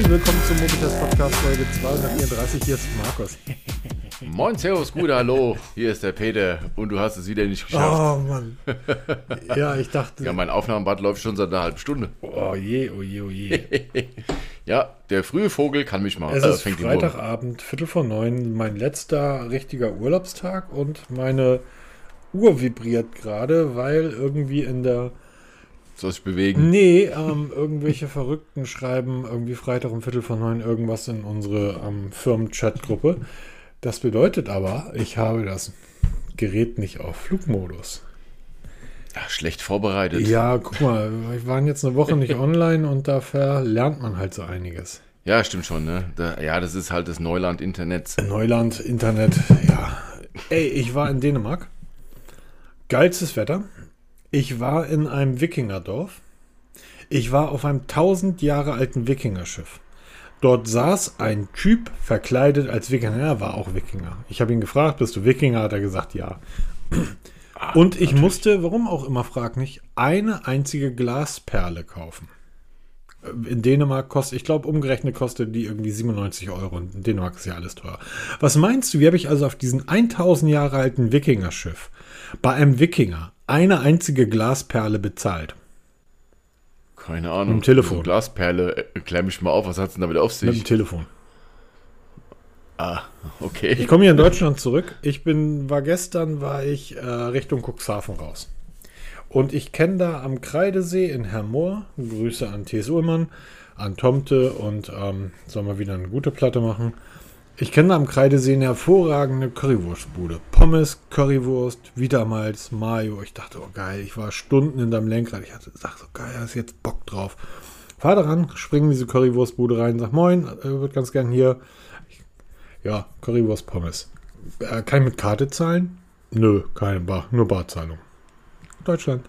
Moin, willkommen zum Mobitest Podcast Folge 234. Hier ist Markus. Moin, Servus, Gude, hallo. Hier ist der Peter und du hast es wieder nicht geschafft. Oh Mann. Ja, ich dachte. Ja, mein Aufnahmebad läuft schon seit einer halben Stunde. Oh je, oh je, oh je. Ja, der frühe Vogel kann mich mal. Es äh, ist. Freitagabend, Viertel vor neun, mein letzter richtiger Urlaubstag und meine Uhr vibriert gerade, weil irgendwie in der. Soll sich bewegen? Nee, ähm, irgendwelche Verrückten schreiben irgendwie Freitag um Viertel vor neun irgendwas in unsere ähm, Firmen-Chat-Gruppe. Das bedeutet aber, ich habe das Gerät nicht auf Flugmodus. Ach, schlecht vorbereitet. Ja, guck mal, wir waren jetzt eine Woche nicht online und da verlernt man halt so einiges. Ja, stimmt schon, ne? Da, ja, das ist halt das Neuland Internets. Neuland, Internet, ja. Ey, ich war in Dänemark. Geilstes Wetter. Ich war in einem Wikingerdorf. Ich war auf einem 1000 Jahre alten Wikingerschiff. Dort saß ein Typ verkleidet als Wikinger. Er war auch Wikinger. Ich habe ihn gefragt, bist du Wikinger? Hat er gesagt, ja. Ah, Und ich natürlich. musste, warum auch immer, frag nicht, eine einzige Glasperle kaufen. In Dänemark kostet, ich glaube, umgerechnet kostet die irgendwie 97 Euro. Und in Dänemark ist ja alles teuer. Was meinst du, wie habe ich also auf diesen 1000 Jahre alten Wikingerschiff bei einem Wikinger eine einzige Glasperle bezahlt? Keine Ahnung. Mit dem Telefon. So Glasperle, äh, klär mich mal auf, was hat's denn damit auf Mit dem sich? Telefon. Ah, Ich okay. komme hier in Deutschland zurück. Ich bin, war gestern, war ich äh, Richtung Cuxhaven raus. Und ich kenne da am Kreidesee in Hermoor, Grüße an T.S. Ullmann, an Tomte und ähm, sollen wir wieder eine gute Platte machen. Ich kenne am Kreidesee eine hervorragende Currywurstbude. Pommes, Currywurst, Wiedermalz, Mayo. Ich dachte, oh geil, ich war Stunden in deinem Lenkrad. Ich hatte, sag so geil, da ist jetzt Bock drauf. Fahr da ran, spring in diese Currywurstbude rein, sag moin, äh, würde ganz gern hier. Ja, Currywurst Pommes. Äh, kann ich mit Karte zahlen? Nö, keine Bar, nur Barzahlung. Deutschland.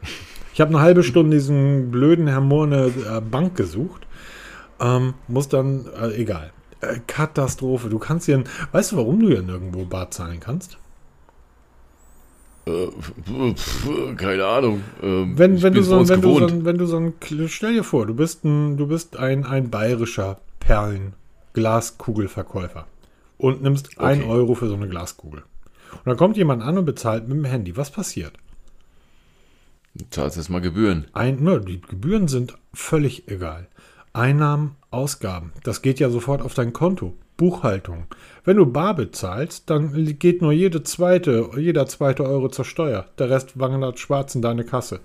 Ich habe eine halbe Stunde diesen blöden eine äh, Bank gesucht. Ähm, muss dann, äh, egal. Äh, Katastrophe. Du kannst hier, weißt du, warum du hier nirgendwo Bar zahlen kannst? Äh, keine Ahnung. Ähm, Wenn, wenn, du so, wenn, du so, ein- wenn du so ein, stell dir vor, du bist ein, du bist ein, ein bayerischer Perlen-Glaskugelverkäufer und nimmst ein Okay. Euro für so eine Glaskugel. Und dann kommt jemand an und bezahlt mit dem Handy. Was passiert? Du zahlst jetzt mal Gebühren. Ein, ne, die Gebühren sind völlig egal. Einnahmen, Ausgaben, das geht ja sofort auf dein Konto. Buchhaltung. Wenn du bar bezahlst, dann geht nur jede zweite, jeder zweite Euro zur Steuer. Der Rest wandert schwarz in deine Kasse.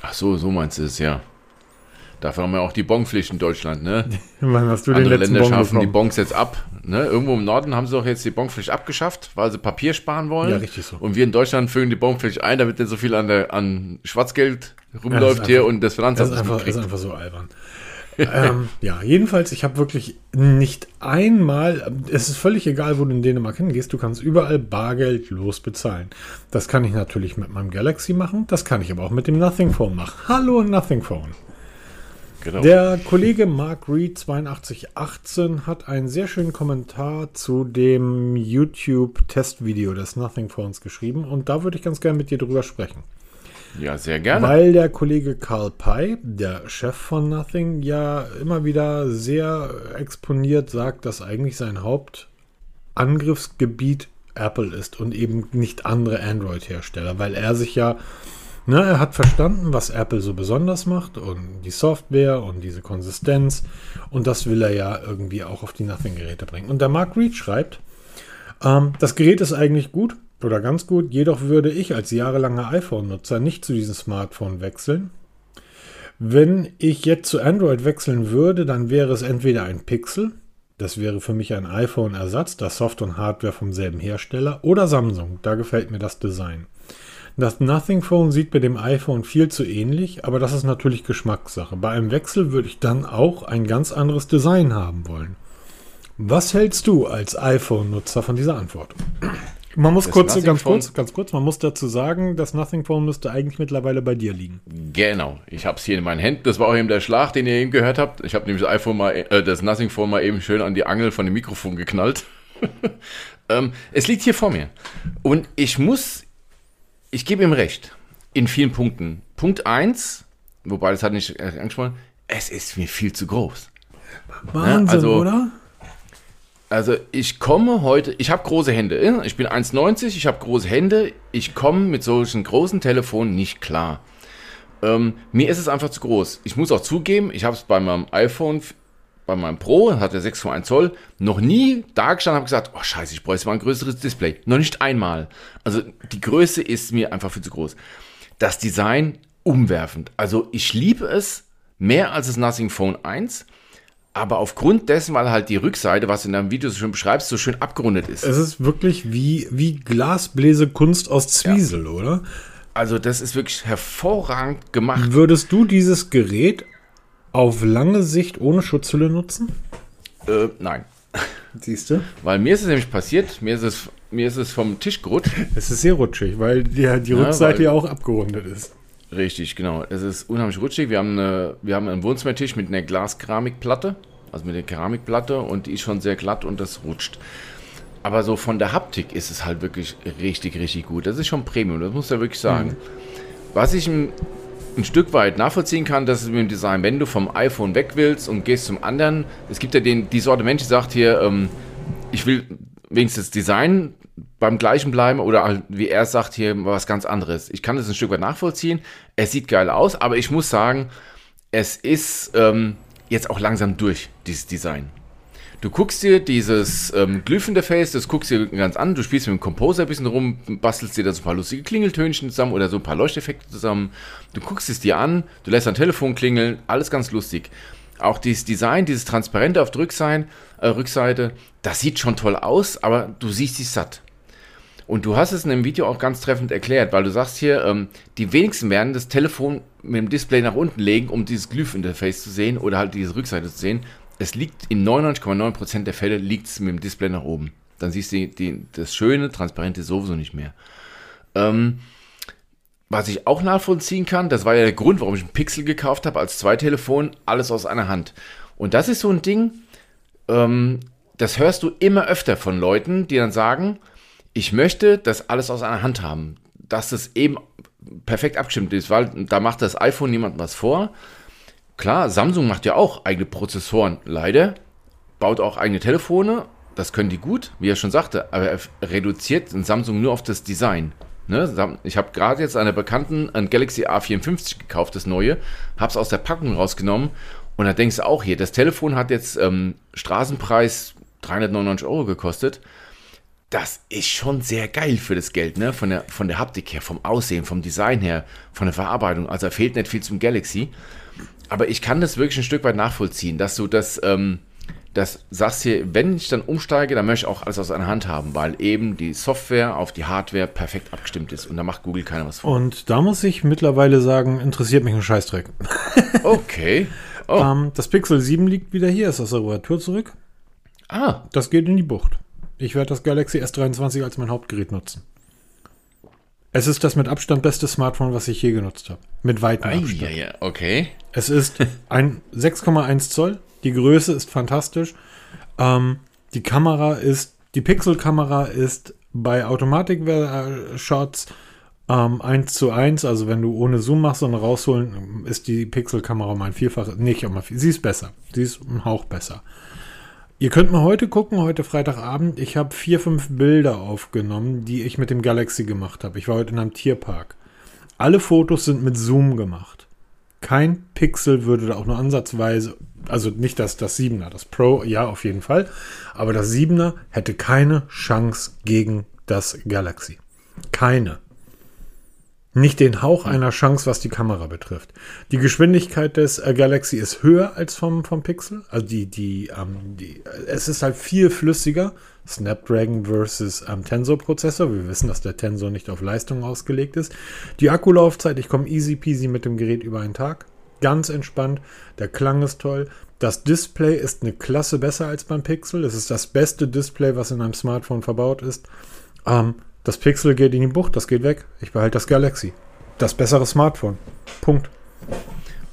Ach so, so meinst du es, ja. Dafür haben wir auch die Bonpflicht in Deutschland, ne? Wann hast du Andere den letzten Länder Bon schaffen die bekommen? Bons jetzt ab. Ne? Irgendwo im Norden haben sie doch jetzt die Bonpflicht abgeschafft, weil sie Papier sparen wollen. Ja, richtig so. Und wir in Deutschland fügen die Bonpflicht ein, damit nicht so viel an, der, an Schwarzgeld Ja, rumläuft ist hier einfach- und das Das Finanzamt ist das einfach, ist einfach so albern. ähm, ja, jedenfalls, ich habe wirklich nicht einmal, es ist völlig egal, wo du in Dänemark hingehst, du kannst überall Bargeld los bezahlen. Das kann ich natürlich mit meinem Galaxy machen, das kann ich aber auch mit dem Nothing Phone machen. Hallo Nothing Phone. Genau. Der Kollege Mark Reed 8218 hat einen sehr schönen Kommentar zu dem YouTube-Testvideo des Nothing Phones geschrieben und da würde ich ganz gerne mit dir drüber sprechen. ja, sehr gerne. Weil der Kollege Carl Pei, der Chef von Nothing, ja immer wieder sehr exponiert sagt, dass eigentlich sein Hauptangriffsgebiet Apple ist und eben nicht andere Android-Hersteller, weil er sich ja, ne, er hat verstanden, was Apple so besonders macht und die Software und diese Konsistenz und das will er ja irgendwie auch auf die Nothing-Geräte bringen. Und der Mark Reed schreibt, ähm, das Gerät ist eigentlich gut oder ganz gut, jedoch würde ich als jahrelanger iPhone-Nutzer nicht zu diesem Smartphone wechseln. Wenn ich jetzt zu Android wechseln würde, dann wäre es entweder ein Pixel, das wäre für mich ein iPhone-Ersatz, das Software und Hardware vom selben Hersteller, oder Samsung, da gefällt mir das Design. Das Nothing Phone sieht mit dem iPhone viel zu ähnlich, aber das ist natürlich Geschmackssache. Bei einem Wechsel würde ich dann auch ein ganz anderes Design haben wollen. Was hältst du als iPhone-Nutzer von dieser Antwort? Man muss Das kurz, Nothing ganz Phone- kurz, ganz kurz, man muss dazu sagen, das Nothing Phone müsste eigentlich mittlerweile bei dir liegen. Genau. Ich habe es hier in meinen Händen. Das war auch eben der Schlag, den ihr eben gehört habt. Ich habe nämlich das iPhone mal, äh, das Nothing Phone mal eben schön an die Angel von dem Mikrofon geknallt. ähm, es liegt hier vor mir. Und ich muss, ich gebe ihm recht. In vielen Punkten. Punkt 1, wobei das hat nicht äh, angesprochen, es ist mir viel zu groß. Wahnsinn, Ja, also- oder? Also ich komme heute, ich habe große Hände. Ich bin 1,90, ich habe große Hände. Ich komme mit solchen großen Telefonen nicht klar. Ähm, mir ist es einfach zu groß. Ich muss auch zugeben, ich habe es bei meinem iPhone, bei meinem Pro, hat er 6,1 Zoll, noch nie da gestanden habe gesagt, oh scheiße, ich bräuchte mal ein größeres Display. Noch nicht einmal. Also die Größe ist mir einfach viel zu groß. Das Design umwerfend. Also ich liebe es mehr als das Nothing Phone 1. Aber aufgrund dessen, weil halt die Rückseite, was du in deinem Video so schön beschreibst, so schön abgerundet ist. Es ist wirklich wie, wie Glasbläsekunst aus Zwiesel, oder? Also das ist wirklich hervorragend gemacht. Würdest du dieses Gerät auf lange Sicht ohne Schutzhülle nutzen? Äh, nein. Siehst du? Weil mir ist es nämlich passiert, mir ist es, mir ist es vom Tisch gerutscht. Es ist sehr rutschig, weil die, die Ja, Rückseite weil- ja auch abgerundet ist. Richtig, genau. Es ist unheimlich rutschig. Wir haben, eine, wir haben einen Wohnzimmertisch mit einer Glaskeramikplatte, also mit einer Keramikplatte und die ist schon sehr glatt und das rutscht. Aber so von der Haptik ist es halt wirklich richtig, richtig gut. Das ist schon Premium, das muss ich ja wirklich sagen. Was ich ein Stück weit nachvollziehen kann, das ist mit dem Design, wenn du vom iPhone weg willst und gehst zum anderen, es gibt ja den, die Sorte Mensch, die sagt hier, ähm, ich will wenigstens Design beim gleichen bleiben oder halt, wie er es sagt, hier was ganz anderes. Ich kann das ein Stück weit nachvollziehen. Es sieht geil aus, aber ich muss sagen, es ist ähm, jetzt auch langsam durch, dieses Design. Du guckst dir dieses ähm, Glyph-Interface, das guckst dir ganz an, du spielst mit dem Composer ein bisschen rum, bastelst dir da so ein paar lustige Klingeltönchen zusammen oder so ein paar Leuchteffekte zusammen. Du guckst es dir an, du lässt dein Telefon klingeln, alles ganz lustig. Auch dieses Design, dieses Transparente auf der Rückseite, äh, Rückseite, das sieht schon toll aus, aber du siehst dich satt. Und du hast es in dem Video auch ganz treffend erklärt, weil du sagst hier, ähm, die wenigsten werden das Telefon mit dem Display nach unten legen, um dieses Glyph-Interface zu sehen oder halt diese Rückseite zu sehen. Es liegt in 99,9% der Fälle liegt es mit dem Display nach oben. Dann siehst du die, die, das schöne, transparente sowieso nicht mehr. Ähm, was ich auch nachvollziehen kann, das war ja der Grund, warum ich ein Pixel gekauft habe als Zweitelefon, alles aus einer Hand. Und das ist so ein Ding, ähm, das hörst du immer öfter von Leuten, die dann sagen, ich möchte das alles aus einer Hand haben, dass es eben perfekt abgestimmt ist, weil da macht das iPhone niemand was vor. Klar, Samsung macht ja auch eigene Prozessoren, leider, baut auch eigene Telefone, das können die gut, wie er schon sagte, aber er reduziert Samsung nur auf das Design. Ne? Ich habe gerade jetzt einer Bekannten ein Galaxy A54 gekauft, das neue, habe es aus der Packung rausgenommen und da denkst du auch hier, das Telefon hat jetzt ähm, Straßenpreis 399 Euro gekostet. Das ist schon sehr geil für das Geld, ne? Von der, von der Haptik her, vom Aussehen, vom Design her, von der Verarbeitung. Also fehlt nicht viel zum Galaxy. Aber ich kann das wirklich ein Stück weit nachvollziehen, dass du das, ähm, das sagst hier, wenn ich dann umsteige, dann möchte ich auch alles aus einer Hand haben, weil eben die Software auf die Hardware perfekt abgestimmt ist und da macht Google keiner was vor. Und da muss ich mittlerweile sagen, interessiert mich ein Scheißdreck. Okay. Oh, Ähm, das Pixel 7 liegt wieder hier, ist aus der Reparatur zurück. ah, Das geht in die Bucht. Ich werde das Galaxy S23 als mein Hauptgerät nutzen. Es ist das mit Abstand beste Smartphone, was ich je genutzt habe. Mit weitem Ei, Abstand. ja, ja, okay. Es ist ein 6,1 Zoll. Die Größe ist fantastisch. Ähm, die Kamera ist, die Pixel-Kamera ist bei Automatik-Shots ähm, 1 zu 1. Also wenn du ohne Zoom machst und rausholen, ist die Pixel-Kamera um ein Vielfaches, nicht um ein Vielfaches. Sie ist besser. Sie ist ein Hauch besser. Ihr könnt mal heute gucken, heute Freitagabend. Ich habe vier, fünf Bilder aufgenommen, die ich mit dem Galaxy gemacht habe. Ich war heute in einem Tierpark. Alle Fotos sind mit Zoom gemacht. Kein Pixel würde da auch nur ansatzweise, also nicht das, das 7er, das Pro, ja, auf jeden Fall. Aber das 7er hätte keine Chance gegen das Galaxy. Keine. Nicht den Hauch einer Chance, was die Kamera betrifft. Die Geschwindigkeit des äh, Galaxy ist höher als vom, vom Pixel. Also die, die, ähm, die, es ist halt viel flüssiger. Snapdragon versus ähm, Tensor-Prozessor. Wir wissen, dass der Tensor nicht auf Leistung ausgelegt ist. Die Akkulaufzeit, ich komme easy peasy mit dem Gerät über einen Tag. Ganz entspannt. Der Klang ist toll. Das Display ist eine Klasse besser als beim Pixel. Es ist das beste Display, was in einem Smartphone verbaut ist. Ähm, das Pixel geht in die Bucht, das geht weg. Ich behalte das Galaxy. Das bessere Smartphone. Punkt.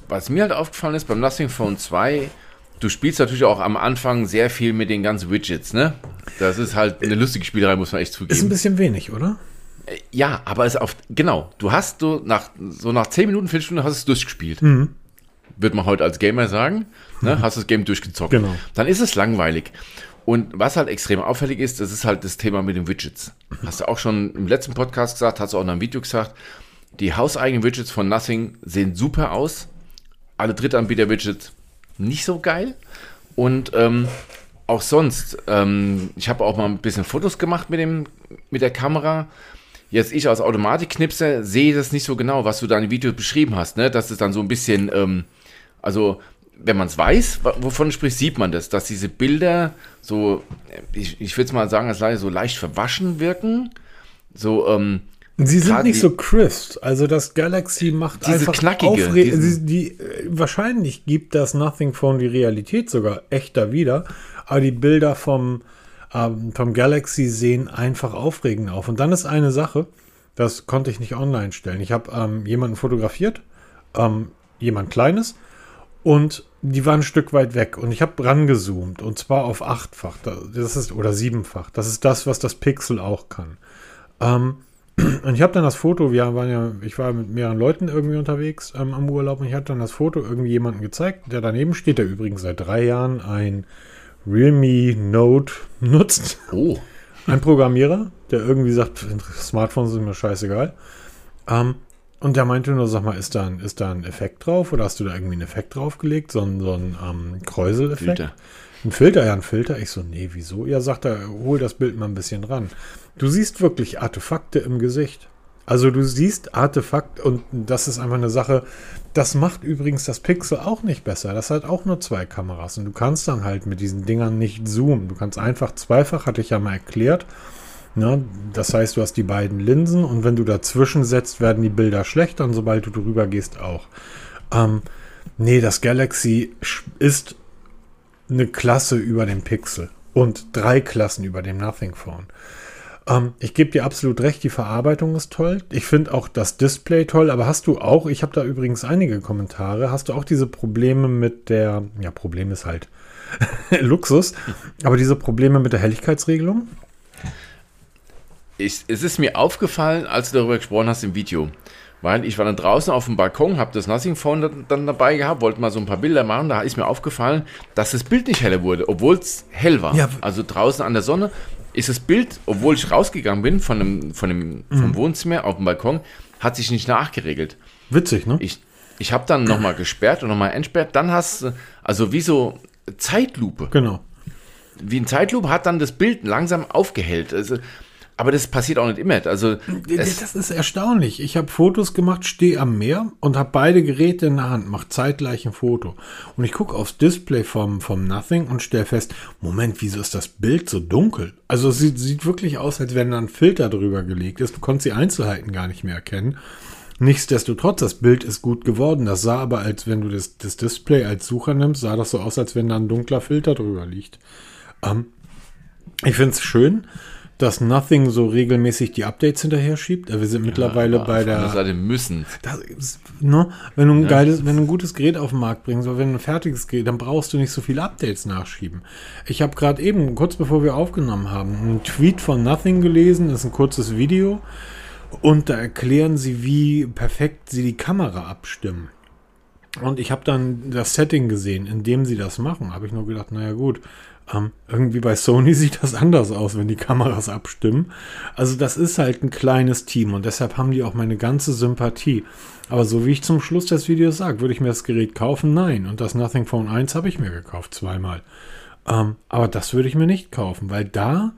Was mir halt aufgefallen ist beim Nothing Phone 2, du spielst natürlich auch am Anfang sehr viel mit den ganzen Widgets, ne? Das ist halt eine lustige Spielerei, muss man echt Ist ein zugeben. bisschen wenig, oder? Ja, aber es auf genau, du hast du nach so nach 10 Minuten, Viertelstunde hast du es durchgespielt. würde man heute als Gamer sagen. Ne? Hast das Game durchgezockt. Genau. Dann ist es langweilig. Und was halt extrem auffällig ist, das ist halt das Thema mit den Widgets. Hast du auch schon im letzten Podcast gesagt, hast du auch in einem Video gesagt, die hauseigenen Widgets von Nothing sehen super aus. Alle Drittanbieter-Widgets nicht so geil. Und ähm, auch sonst, ähm, ich habe auch mal ein bisschen Fotos gemacht mit, dem, mit der Kamera. Jetzt ich als Automatikknipser sehe das nicht so genau, was du da im Video beschrieben hast, ne? Dass es dann so ein bisschen, ähm, also wenn man es weiß, wovon du sprichst, sieht man das, dass diese Bilder so, ich, ich würde es mal sagen, als leider so leicht verwaschen wirken. So, ähm, Sie sind nicht so crisp. Also das Galaxy macht diese einfach knackige, die, die, äh, wahrscheinlich gibt das Nothing Phone die Realität sogar echter wieder, aber die Bilder vom, ähm, vom Galaxy sehen einfach aufregend auf. Und dann ist eine Sache, das konnte ich nicht online stellen. Ich habe ähm, jemanden fotografiert, ähm, jemand Kleines, und die waren ein Stück weit weg. Und ich habe rangezoomt, und zwar auf achtfach, das ist, oder siebenfach. Das ist das, was das Pixel auch kann. Ähm, und ich habe dann das Foto, wir waren ja, ich war mit mehreren Leuten irgendwie unterwegs ähm, am Urlaub und ich habe dann das Foto irgendwie jemandem gezeigt, der daneben steht, der übrigens seit drei Jahren ein Realme Note nutzt. Oh. Ein Programmierer, der irgendwie sagt, Smartphones sind mir scheißegal. Ähm, und der meinte nur, sag mal, ist da, ein, ist da ein Effekt drauf oder hast du da irgendwie einen Effekt draufgelegt? So ein, so ein ähm, Kräuseleffekt? Filter. Ein Filter, ja, ein Filter. Ich so, nee, wieso? Ja, sagt er, hol das Bild mal ein bisschen ran. Du siehst wirklich Artefakte im Gesicht. Also du siehst Artefakt und das ist einfach eine Sache. Das macht übrigens das Pixel auch nicht besser. Das hat auch nur zwei Kameras und du kannst dann halt mit diesen Dingern nicht zoomen. Du kannst einfach zweifach, hatte ich ja mal erklärt. Ne? Das heißt, du hast die beiden Linsen und wenn du dazwischen setzt, werden die Bilder schlechter und sobald du drüber gehst auch. Ähm, nee, das Galaxy ist eine Klasse über dem Pixel und drei Klassen über dem Nothing Phone. Ähm, ich gebe dir absolut recht, die Verarbeitung ist toll. Ich finde auch das Display toll, aber hast du auch, ich habe da übrigens einige Kommentare, hast du auch diese Probleme mit der, ja, Problem ist halt Luxus, aber diese Probleme mit der Helligkeitsregelung? Ich, es ist mir aufgefallen, als du darüber gesprochen hast im Video. Weil ich war dann draußen auf dem Balkon, habe das Nothing Phone dann dabei gehabt, wollte mal so ein paar Bilder machen. Da ist mir aufgefallen, dass das Bild nicht heller wurde, obwohl es hell war. Ja. Also draußen an der Sonne ist das Bild, obwohl ich rausgegangen bin von dem, von dem, vom mhm. Wohnzimmer auf dem Balkon, hat sich nicht nachgeregelt. Witzig, ne? Ich, ich habe dann nochmal gesperrt und nochmal entsperrt. Dann hast du, also wie so Zeitlupe. Genau. Wie ein Zeitlupe hat dann das Bild langsam aufgehellt. Also aber das passiert auch nicht immer. Also das ist erstaunlich. Ich habe Fotos gemacht, stehe am Meer und habe beide Geräte in der Hand, mache zeitgleich ein Foto. Und ich gucke aufs Display vom, vom Nothing und stelle fest, Moment, wieso ist das Bild so dunkel? Also es sieht, sieht wirklich aus, als wenn da ein Filter drüber gelegt ist. Du konntest die Einzelheiten gar nicht mehr erkennen. Nichtsdestotrotz, das Bild ist gut geworden. Das sah aber, als wenn du das, das Display als Sucher nimmst, sah das so aus, als wenn da ein dunkler Filter drüber liegt. Ähm, ich finde es schön dass Nothing so regelmäßig die Updates hinterher schiebt. Wir sind ja, mittlerweile bei der. Seite müssen. Das ne, wenn du ein ja. geiles, wenn du ein gutes Gerät auf den Markt bringst, oder wenn du ein fertiges Gerät, dann brauchst du nicht so viele Updates nachschieben. Ich habe gerade eben, kurz bevor wir aufgenommen haben, einen Tweet von Nothing gelesen, das ist ein kurzes Video. Und da erklären sie, wie perfekt sie die Kamera abstimmen. Und ich habe dann das Setting gesehen, in dem sie das machen. Habe ich nur gedacht, naja gut, ähm, irgendwie bei Sony sieht das anders aus, wenn die Kameras abstimmen. Also das ist halt ein kleines Team und deshalb haben die auch meine ganze Sympathie. Aber so wie ich zum Schluss des Videos sage, würde ich mir das Gerät kaufen? Nein. Und das Nothing Phone 1 habe ich mir gekauft, zweimal. Ähm, aber das würde ich mir nicht kaufen, weil da,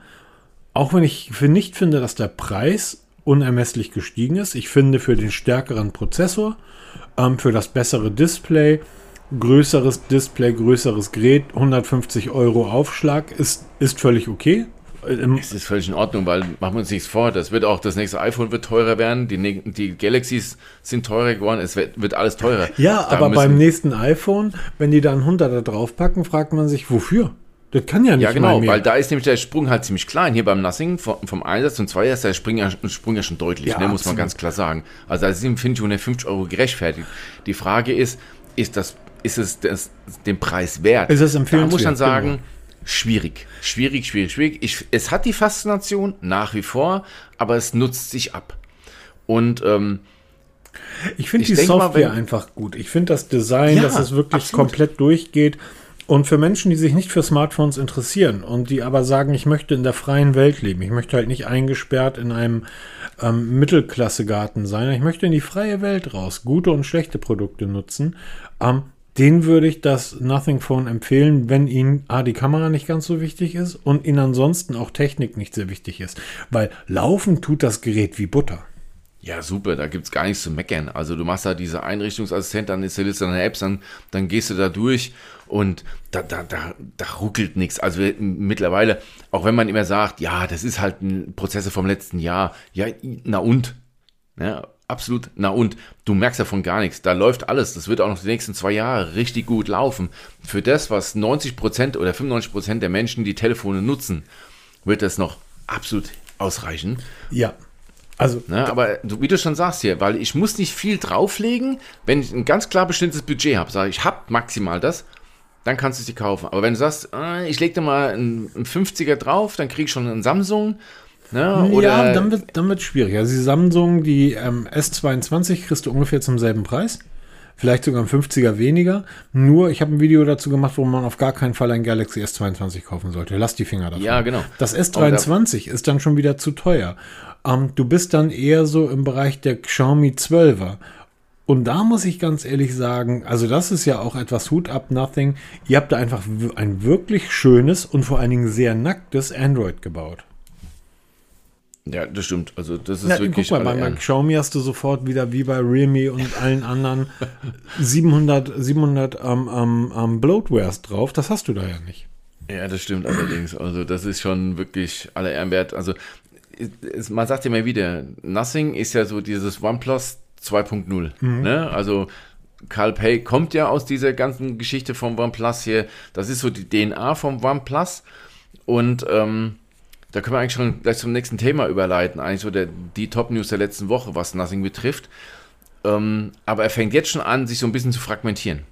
auch wenn ich nicht finde, dass der Preis unermesslich gestiegen ist, ich finde für den stärkeren Prozessor, ähm, für das bessere Display, größeres Display, größeres Gerät, 150 Euro Aufschlag ist, ist völlig okay. Es ist völlig in Ordnung, weil machen wir uns nichts vor. Das wird auch das nächste iPhone wird teurer werden. Die, die Galaxies sind teurer geworden. Es wird, wird alles teurer. Ja, da aber beim nächsten iPhone, wenn die dann 100 da draufpacken, fragt man sich, wofür? Das kann ja nicht Ja, genau, weil da ist nämlich der Sprung halt ziemlich klein. Hier beim Nothing vom, vom Einsatz und zwei ist der Sprung ja, Sprung ja schon deutlich, ja, ne, muss man ganz klar sagen. Also da sind, finde ich, 150 Euro gerechtfertigt. Die Frage ist, ist das ist es das, den Preis wert? Ist es empfehlenswert? Da muss man sagen, genau. schwierig. Schwierig, schwierig, schwierig. Ich, es hat die Faszination nach wie vor, aber es nutzt sich ab. Und ähm, Ich finde die mal, Software wenn- einfach gut. Ich finde das Design, Ja, dass es wirklich absolut. komplett durchgeht. Und für Menschen, die sich nicht für Smartphones interessieren und die aber sagen, ich möchte in der freien Welt leben, ich möchte halt nicht eingesperrt in einem ähm, Mittelklassegarten sein, ich möchte in die freie Welt raus, gute und schlechte Produkte nutzen, ähm, den würde ich das Nothing Phone empfehlen, wenn Ihnen A, die Kamera nicht ganz so wichtig ist und Ihnen ansonsten auch Technik nicht sehr wichtig ist. Weil laufen tut das Gerät wie Butter. Ja, super, da gibt's gar nichts zu meckern. Also du machst da diese Einrichtungsassistent, dann installierst du deine Apps, dann, dann gehst du da durch und da, da, da, da ruckelt nichts. Also mittlerweile, auch wenn man immer sagt, ja, das ist halt ein Prozesse vom letzten Jahr, ja, na und? Ja, absolut, na und? Du merkst davon gar nichts. Da läuft alles. Das wird auch noch die nächsten zwei Jahre richtig gut laufen. Für das, was 90% oder 95% der Menschen, die Telefone nutzen, wird das noch absolut ausreichen. Ja. Also Ne, aber du, wie du schon sagst hier, weil ich muss nicht viel drauflegen, wenn ich ein ganz klar bestimmtes Budget habe, sage ich, hab maximal das, dann kannst du sie kaufen. Aber wenn du sagst, äh, ich lege da mal einen, einen 50er drauf, dann krieg ich schon einen Samsung, ne, oder ja, dann wird dann wird's schwierig. Also die Samsung, die ähm, S22 kriegst du ungefähr zum selben Preis. Vielleicht sogar ein 50er weniger. Nur, ich habe ein Video dazu gemacht, wo man auf gar keinen Fall ein Galaxy S22 kaufen sollte. Lass die Finger davon. Ja, genau. Das S23 ist dann schon wieder zu teuer. Ähm, du bist dann eher so im Bereich der Xiaomi 12er. Und da muss ich ganz ehrlich sagen, also das ist ja auch etwas Hut up Nothing. Ihr habt da einfach ein wirklich schönes und vor allen Dingen sehr nacktes Android gebaut. Ja, das stimmt. Also das ist Na, wirklich guck mal, bei. Xiaomi hast du sofort wieder wie bei Realme und allen anderen 700, 700 ähm, ähm, ähm, Bloatwares drauf. Das hast du da ja nicht. Ja, das stimmt allerdings. Also das ist schon wirklich aller Ehren wert. Also es, man sagt ja immer wieder, Nothing ist ja so dieses OnePlus 2.0. Ne? Also Carl Pei kommt ja aus dieser ganzen Geschichte vom OnePlus hier. Das ist so die DNA vom OnePlus. Und ähm, da können wir eigentlich schon gleich zum nächsten Thema überleiten. Eigentlich so der, die Top-News der letzten Woche, was Nothing betrifft. Ähm, aber er fängt jetzt schon an, sich so ein bisschen zu fragmentieren.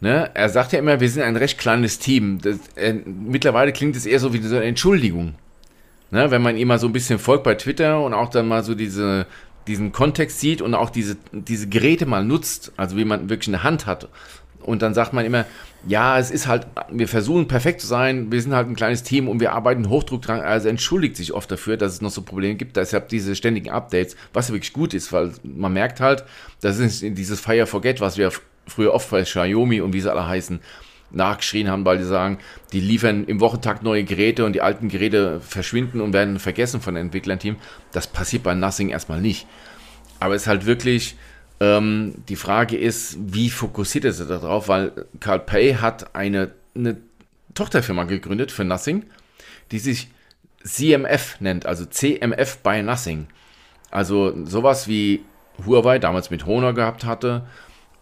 Ne? Er sagt ja immer, wir sind ein recht kleines Team. Das, äh, mittlerweile klingt es eher so wie so eine Entschuldigung. Ne? Wenn man ihm mal so ein bisschen folgt bei Twitter und auch dann mal so diese, diesen Kontext sieht und auch diese, diese Geräte mal nutzt, also wie man wirklich eine Hand hat. Und dann sagt man immer, ja, es ist halt, wir versuchen perfekt zu sein, wir sind halt ein kleines Team und wir arbeiten Hochdruck dran. Also entschuldigt sich oft dafür, dass es noch so Probleme gibt. Deshalb diese ständigen Updates, was wirklich gut ist, weil man merkt halt, das ist dieses Fire Forget, was wir früher oft bei Xiaomi und wie sie alle heißen, nachgeschrien haben, weil die sagen, die liefern im Wochentakt neue Geräte und die alten Geräte verschwinden und werden vergessen von dem Entwicklerteam. Das passiert bei Nothing erstmal nicht. Aber es ist halt wirklich, ähm, die Frage ist, wie fokussiert er sich darauf, weil Carl Pay hat eine, eine Tochterfirma gegründet für Nothing, die sich CMF nennt, also CMF by Nothing. Also sowas wie Huawei damals mit Honor gehabt hatte.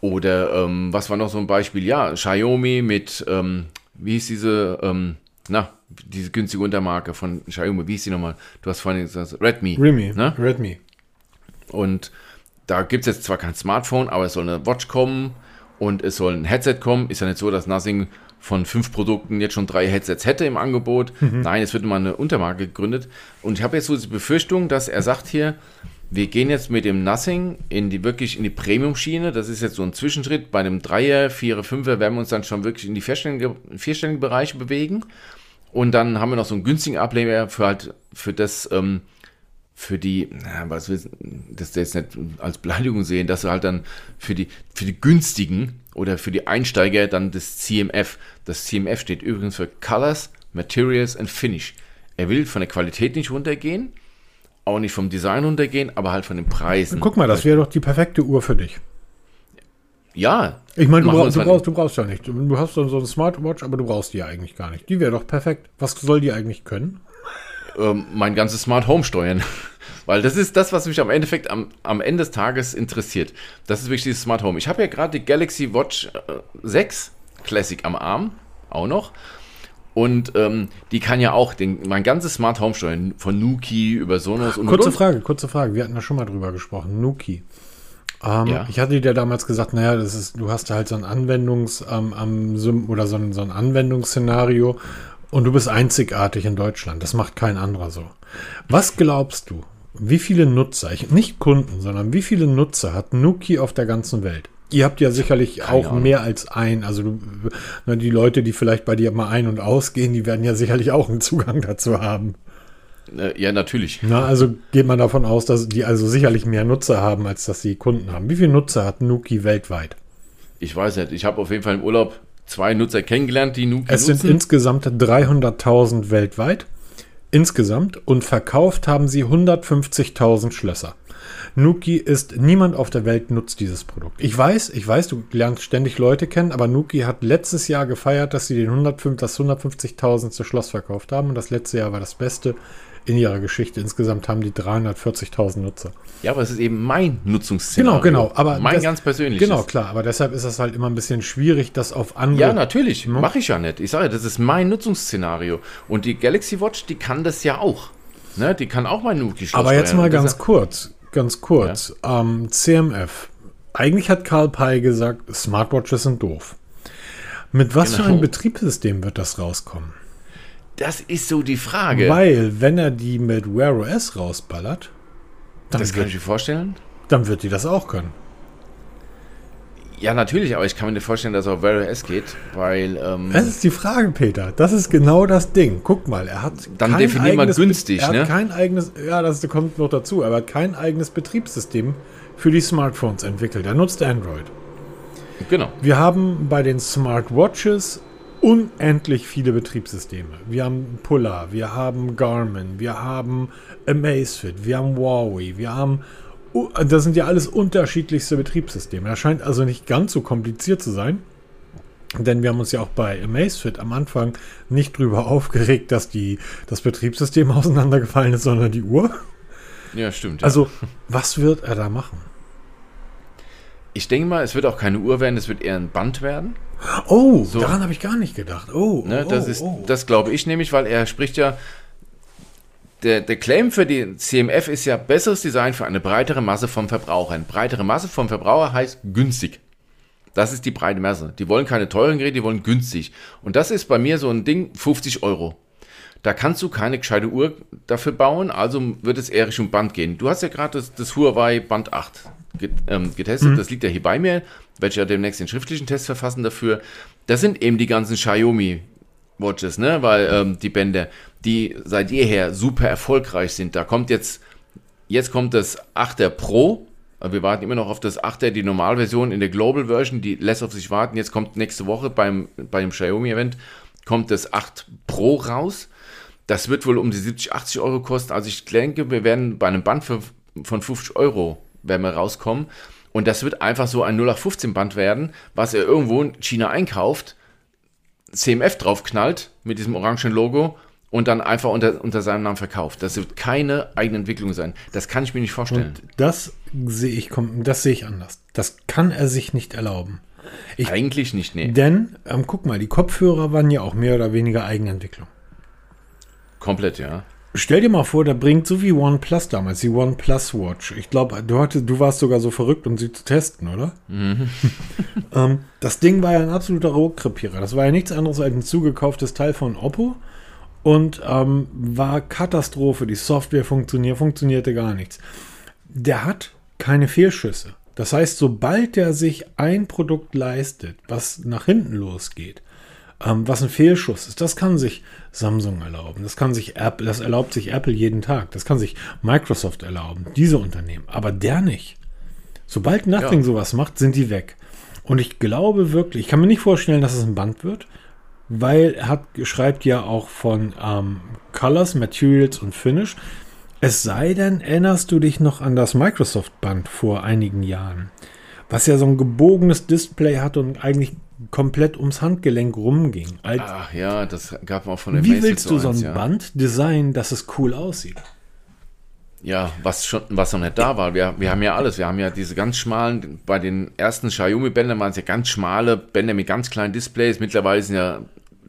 Oder ähm, was war noch so ein Beispiel? Ja, Xiaomi mit, ähm, wie hieß diese, ähm, na, diese günstige Untermarke von Xiaomi, wie hieß die nochmal? Du hast vorhin gesagt, Redmi. Redmi. Ne? Redmi. Und da gibt es jetzt zwar kein Smartphone, aber es soll eine Watch kommen und es soll ein Headset kommen. Ist ja nicht so, dass Nothing von fünf Produkten jetzt schon drei Headsets hätte im Angebot. Nein, es wird mal eine Untermarke gegründet. Und ich habe jetzt so die Befürchtung, dass er sagt hier, wir gehen jetzt mit dem Nothing in die wirklich in die Premium-Schiene. Das ist jetzt so ein Zwischenschritt. Bei einem Dreier, Vierer, Fünfer werden wir uns dann schon wirklich in die vierstellige, vierstelligen Bereiche bewegen. Und dann haben wir noch so einen günstigen Ableger für halt für das ähm, für die, na, was will das jetzt nicht als Beleidigung sehen, dass du halt dann für die, für die günstigen oder für die Einsteiger dann das CMF. Das CMF steht übrigens für Colors, Materials and Finish. Er will von der Qualität nicht runtergehen, auch nicht vom Design runtergehen, aber halt von den Preisen. Guck mal, das wäre doch die perfekte Uhr für dich. Ja. Ich meine, du, du, brauchst, du brauchst ja nicht. Du hast so so eine Smartwatch, aber du brauchst die ja eigentlich gar nicht. Die wäre doch perfekt. Was soll die eigentlich können? Ähm, mein ganzes Smart Home steuern. Weil das ist das, was mich am Endeffekt am, am Ende des Tages interessiert. Das ist wirklich dieses Smart Home. Ich habe ja gerade die Galaxy Watch äh, 6 Classic am Arm, auch noch. Und ähm, die kann ja auch den, mein ganzes Smart Home steuern, von Nuki über Sonos und Kurze und, und. Frage, kurze Frage. Wir hatten da schon mal drüber gesprochen. Nuki. Ähm, Ja. Ich hatte dir damals gesagt, naja, das ist, du hast halt so ein Anwendungs- ähm, oder so ein, so ein Anwendungsszenario und du bist einzigartig in Deutschland. Das macht kein anderer so. Was glaubst du? wie viele Nutzer, nicht Kunden, sondern wie viele Nutzer hat Nuki auf der ganzen Welt? Ihr habt ja sicherlich Keine auch Ahnung. mehr als ein. Also du, ne, die Leute, die vielleicht bei dir mal ein- und ausgehen, die werden ja sicherlich auch einen Zugang dazu haben. Äh, ja, natürlich. Na, also geht man davon aus, dass die also sicherlich mehr Nutzer haben, als dass sie Kunden haben. Wie viele Nutzer hat Nuki weltweit? Ich weiß nicht. Ich habe auf jeden Fall im Urlaub zwei Nutzer kennengelernt, die Nuki Es nutzen. sind insgesamt 300.000 weltweit. Insgesamt und verkauft haben sie 150.000 Schlösser. Nuki ist, niemand auf der Welt nutzt dieses Produkt. Ich weiß, ich weiß, du lernst ständig Leute kennen, aber Nuki hat letztes Jahr gefeiert, dass sie den 105, das 150.000. Schloss verkauft haben und das letzte Jahr war das beste in ihrer Geschichte. Insgesamt haben die 340.000 Nutzer. Ja, aber es ist eben mein Nutzungsszenario. Genau, genau. Aber mein das, ganz persönliches. Genau, klar. Aber deshalb ist es halt immer ein bisschen schwierig, das auf andere. Ja, natürlich. Hm? Mache ich ja nicht. Ich sage, das ist mein Nutzungsszenario. Und die Galaxy Watch, die kann das ja auch. Ne? Die kann auch mein Nuki Aber jetzt mal ganz kurz ganz kurz. Ja. Ähm, CMF. Eigentlich hat Karl Pei gesagt, Smartwatches sind doof. Mit was genau. für einem Betriebssystem wird das rauskommen? Das ist so die Frage. Weil, wenn er die mit Wear OS rausballert, dann das kann ich mir vorstellen. Dann wird die das auch können. Ja, natürlich, aber ich kann mir nicht vorstellen, dass er auf Wear OS geht, weil. Ähm, das ist die Frage, Peter. Das ist genau das Ding. Guck mal, er hat. Dann definiert man günstig, er ne? Hat kein eigenes, ja, das kommt noch dazu, aber kein eigenes Betriebssystem für die Smartphones entwickelt. Er nutzt Android. Genau. Wir haben bei den Smartwatches unendlich viele Betriebssysteme. Wir haben Polar, wir haben Garmin, wir haben Amazfit, wir haben Huawei, wir haben das sind ja alles unterschiedlichste Betriebssysteme. Das scheint also nicht ganz so kompliziert zu sein. Denn wir haben uns ja auch bei Amazfit am Anfang nicht drüber aufgeregt, dass die, das Betriebssystem auseinandergefallen ist, sondern die Uhr. Ja, stimmt. Ja. Also, was wird er da machen? Ich denke mal, es wird auch keine Uhr werden, es wird eher ein Band werden. Oh, so. daran habe ich gar nicht gedacht. Oh, ne, das oh, oh. das glaube ich nämlich, weil er spricht ja der, der Claim für die CMF ist ja besseres Design für eine breitere Masse vom Verbraucher. Eine breitere Masse vom Verbraucher heißt günstig. Das ist die breite Masse. Die wollen keine teuren Geräte, die wollen günstig. Und das ist bei mir so ein Ding, 50 Euro. Da kannst du keine gescheite Uhr dafür bauen, also wird es eher Richtung Band gehen. Du hast ja gerade das, das, Huawei Band 8 ähm, getestet, mhm. das liegt ja hier bei mir, werde ich ja demnächst den schriftlichen Test verfassen dafür. Das sind eben die ganzen Xiaomi Watches, ne? Weil ähm, die Bänder, die seit jeher super erfolgreich sind. Da kommt jetzt, jetzt kommt das 8er Pro. Wir warten immer noch auf das 8er, die Normalversion in der Global Version, die lässt auf sich warten. Jetzt kommt nächste Woche beim, beim Xiaomi-Event, kommt das 8 Pro raus. Das wird wohl um die 70, 80 Euro kosten. Also ich denke, wir werden bei einem Band für, von 50 Euro werden wir rauskommen. Und das wird einfach so ein 0815 Band werden, was er irgendwo in China einkauft CMF draufknallt mit diesem orangen Logo und dann einfach unter, unter seinem Namen verkauft. Das wird keine eigene Entwicklung sein. Das kann ich mir nicht vorstellen. Und das sehe ich, das sehe ich anders. Das kann er sich nicht erlauben. Ich, Eigentlich nicht, nee. Denn, ähm, guck mal, die Kopfhörer waren ja auch mehr oder weniger Eigenentwicklung. Komplett, ja. Stell dir mal vor, der bringt so wie OnePlus damals, die OnePlus Watch. Ich glaube, du, du warst sogar so verrückt, um sie zu testen, oder? Mhm. ähm, das Ding war ja ein absoluter Rohkrepierer. Das war ja nichts anderes als ein zugekauftes Teil von Oppo und ähm, war Katastrophe. Die Software funktioniert, funktionierte gar nichts. Der hat keine Fehlschüsse. Das heißt, sobald er sich ein Produkt leistet, was nach hinten losgeht, ähm, was ein Fehlschuss ist, das kann sich Samsung erlauben, das kann sich Apple, das erlaubt sich Apple jeden Tag, das kann sich Microsoft erlauben, diese Unternehmen, aber der nicht. Sobald Nothing ja. sowas macht, sind die weg. Und ich glaube wirklich, ich kann mir nicht vorstellen, dass es ein Band wird, weil er hat, schreibt ja auch von ähm, Colors, Materials und Finish. Es sei denn, erinnerst du dich noch an das Microsoft-Band vor einigen Jahren, was ja so ein gebogenes Display hat und eigentlich komplett ums Handgelenk rumging. Als Ach ja, das gab man auch von der Wie willst du so ein ja. Band designen, dass es cool aussieht? Ja, was schon, was noch nicht da war. Wir, wir haben ja alles. Wir haben ja diese ganz schmalen, bei den ersten Xiaomi-Bändern waren es ja ganz schmale Bänder mit ganz kleinen Displays. Mittlerweile sind ja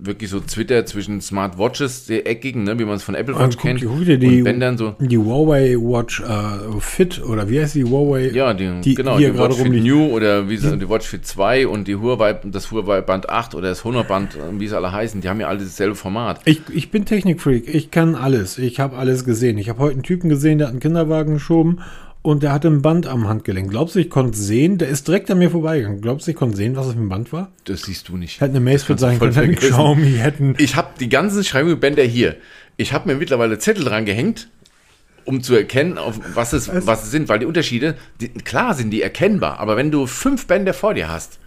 wirklich so Twitter zwischen Smartwatches, der eckigen, ne, wie man es von Apple Watch guck, kennt. dir die, und Bändern so. die Huawei Watch äh, Fit oder wie heißt die Huawei? Ja, die, die genau, hier die Watch Fit rumliegt. New oder wie sie, die Watch Fit 2 und die Huawei, das Huawei Band 8 oder das Honor Band, äh, wie sie alle heißen, die haben ja alle dasselbe Format. Ich, ich bin Technikfreak, ich kann alles. Ich habe alles gesehen. Ich habe heute einen Typen gesehen, der hat einen Kinderwagen geschoben und der hatte ein Band am Handgelenk. Glaubst du, ich konnte sehen? Der ist direkt an mir vorbeigegangen. Glaubst du, ich konnte sehen, was auf dem Band war? Das siehst du nicht. Hätte eine du sein können. Xiaomi, hätten. Ich habe die ganzen Xiaomi-Bänder hier. Ich habe mir mittlerweile Zettel dran gehängt, um zu erkennen, auf was es, Es- was es sind, weil die Unterschiede, die, klar sind die erkennbar, aber wenn du fünf Bänder vor dir hast,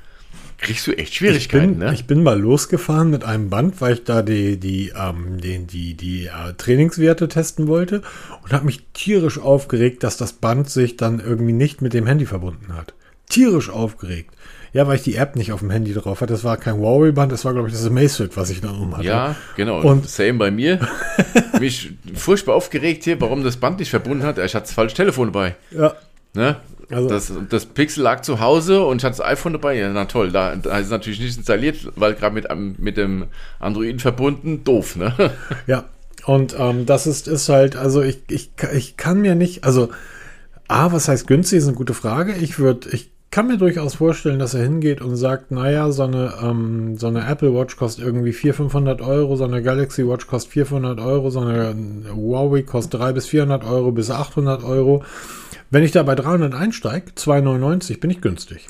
kriegst du echt Ich Schwierigkeiten, bin, ne? ich bin mal losgefahren mit einem Band, weil ich da die, die, ähm, die, die, die äh, Trainingswerte testen wollte und habe mich tierisch aufgeregt, dass das Band sich dann irgendwie nicht mit dem Handy verbunden hat. Tierisch aufgeregt. Ja, weil ich die App nicht auf dem Handy drauf hatte. Das war kein Huawei-Band, das war, glaube ich, das Amazfit, was ich dann um hatte. ja, genau. Und- Und same bei mir. Mich furchtbar aufgeregt hier, warum das Band nicht verbunden hat. Ich hatte das falsche Telefon dabei. Ja. Ne? Also- das, das Pixel lag zu Hause und ich hatte das iPhone dabei. Ja, na toll, da, da ist es natürlich nicht installiert, weil gerade mit, einem- mit dem Android verbunden, doof, ne? Ja, und ähm, das ist, ist halt, also ich, ich, ich kann mir nicht, also A, was heißt günstig, ist eine gute Frage. Ich würde, ich kann mir durchaus vorstellen, dass er hingeht und sagt, naja, so eine, ähm, so eine Apple Watch kostet irgendwie 400, 500 Euro, so eine Galaxy Watch kostet 400 Euro, so eine Huawei kostet 300 bis 400 Euro bis 800 Euro. Wenn ich da bei 300 einsteige, 2,99, bin ich günstig.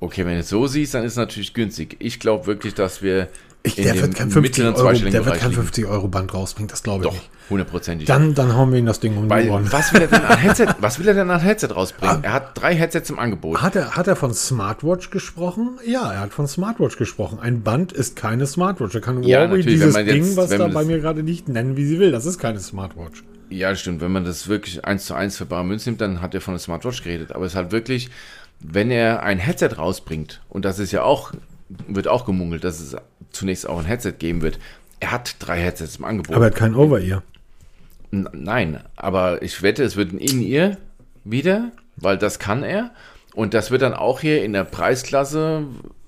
Okay, wenn du es so siehst, dann ist es natürlich günstig. Ich glaube wirklich, dass wir Ich, der wird kein 50 mittleren Euro, der wird kein liegen. 50 Euro Band rausbringen, das glaube ich Doch, nicht. hundertprozentig. Dann, dann hauen wir ihm das Ding um die Ohren. was will er denn an Headset, was will er denn an Headset rausbringen? Er hat drei Headsets im Angebot. Hat er, hat er von Smartwatch gesprochen? Ja, er hat von Smartwatch gesprochen. Ein Band ist keine Smartwatch. Er kann Ja, Huawei dieses jetzt- Ding, was da bei mir gerade liegt, nennen, wie sie will. Das ist keine Smartwatch. Ja, stimmt. Wenn man das wirklich eins zu eins für bare Münze nimmt, dann hat er von der Smartwatch geredet. Aber es ist halt wirklich, wenn er ein Headset rausbringt, und das ist ja auch, wird auch gemungelt, dass es zunächst auch ein Headset geben wird. Er hat drei Headsets im Angebot. Aber er hat kein Over-Ear. Nein, aber ich wette, es wird ein In-Ear wieder, weil das kann er. Und das wird dann auch hier in der Preisklasse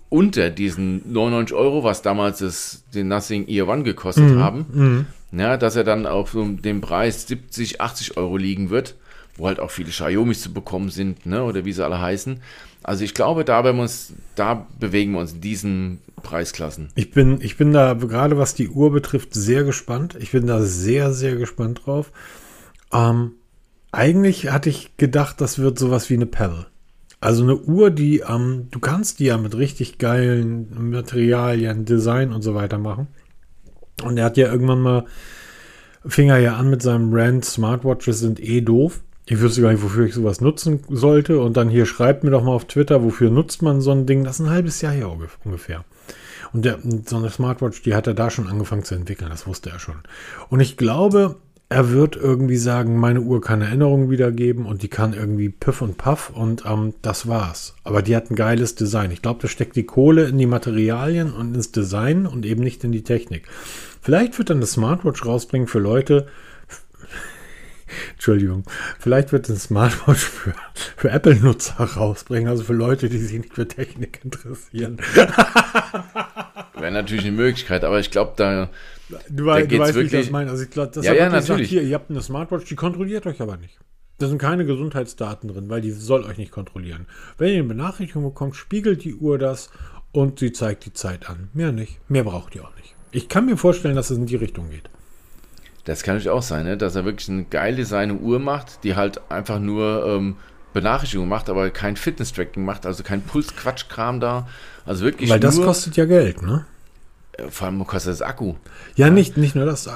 unter diesen 99 Euro, was damals das, den Nothing Ear One gekostet haben, ja, dass er dann auf so dem Preis 70, 80 Euro liegen wird, wo halt auch viele Xiaomis zu bekommen sind, ne, oder wie sie alle heißen. Also ich glaube, da, uns, da bewegen wir uns in diesen Preisklassen. Ich bin, ich bin da gerade was die Uhr betrifft sehr gespannt. Ich bin da sehr, sehr gespannt drauf. Ähm, eigentlich hatte ich gedacht, das wird sowas wie eine Pebble. Also eine Uhr, die, ähm, du kannst die ja mit richtig geilen Materialien, Design und so weiter machen. Und er hat ja irgendwann mal, fing er ja an mit seinem Rant, Smartwatches sind eh doof. Ich wüsste gar nicht, wofür ich sowas nutzen sollte. Und dann hier schreibt mir doch mal auf Twitter, wofür nutzt man so ein Ding? Das ist ein halbes Jahr hier ungef- ungefähr. Und der, so eine Smartwatch, die hat er da schon angefangen zu entwickeln, das wusste er schon. Und ich glaube, er wird irgendwie sagen, meine Uhr kann Erinnerungen wiedergeben und die kann irgendwie Piff und Puff und ähm, das war's. Aber die hat ein geiles Design. Ich glaube, da steckt die Kohle in die Materialien und ins Design und eben nicht in die Technik. Vielleicht wird er eine Smartwatch rausbringen für Leute, Entschuldigung. Vielleicht wird ein Smartwatch für, für Apple-Nutzer rausbringen, also für Leute, die sich nicht für Technik interessieren. Wäre natürlich eine Möglichkeit, aber ich glaube, da, Du, Da du weißt, wie ich wirklich- das meine. Also ich glaube, das Ja, ja, wirklich natürlich. hier, ihr habt eine Smartwatch, die kontrolliert euch aber nicht. Da sind keine Gesundheitsdaten drin, weil die soll euch nicht kontrollieren. Wenn ihr eine Benachrichtigung bekommt, spiegelt die Uhr das und sie zeigt die Zeit an. Mehr nicht. Mehr braucht ihr auch nicht. Ich kann mir vorstellen, dass es in die Richtung geht. Das kann natürlich auch sein, ne? dass er wirklich eine geile seine Uhr macht, die halt einfach nur ähm, Benachrichtigungen macht, aber kein Fitness-Tracking macht, also kein Puls-Quatsch-Kram da. Also wirklich Weil das kostet ja Geld, ne? äh, vor allem kostet das Akku. Ja, nicht, nicht nur das.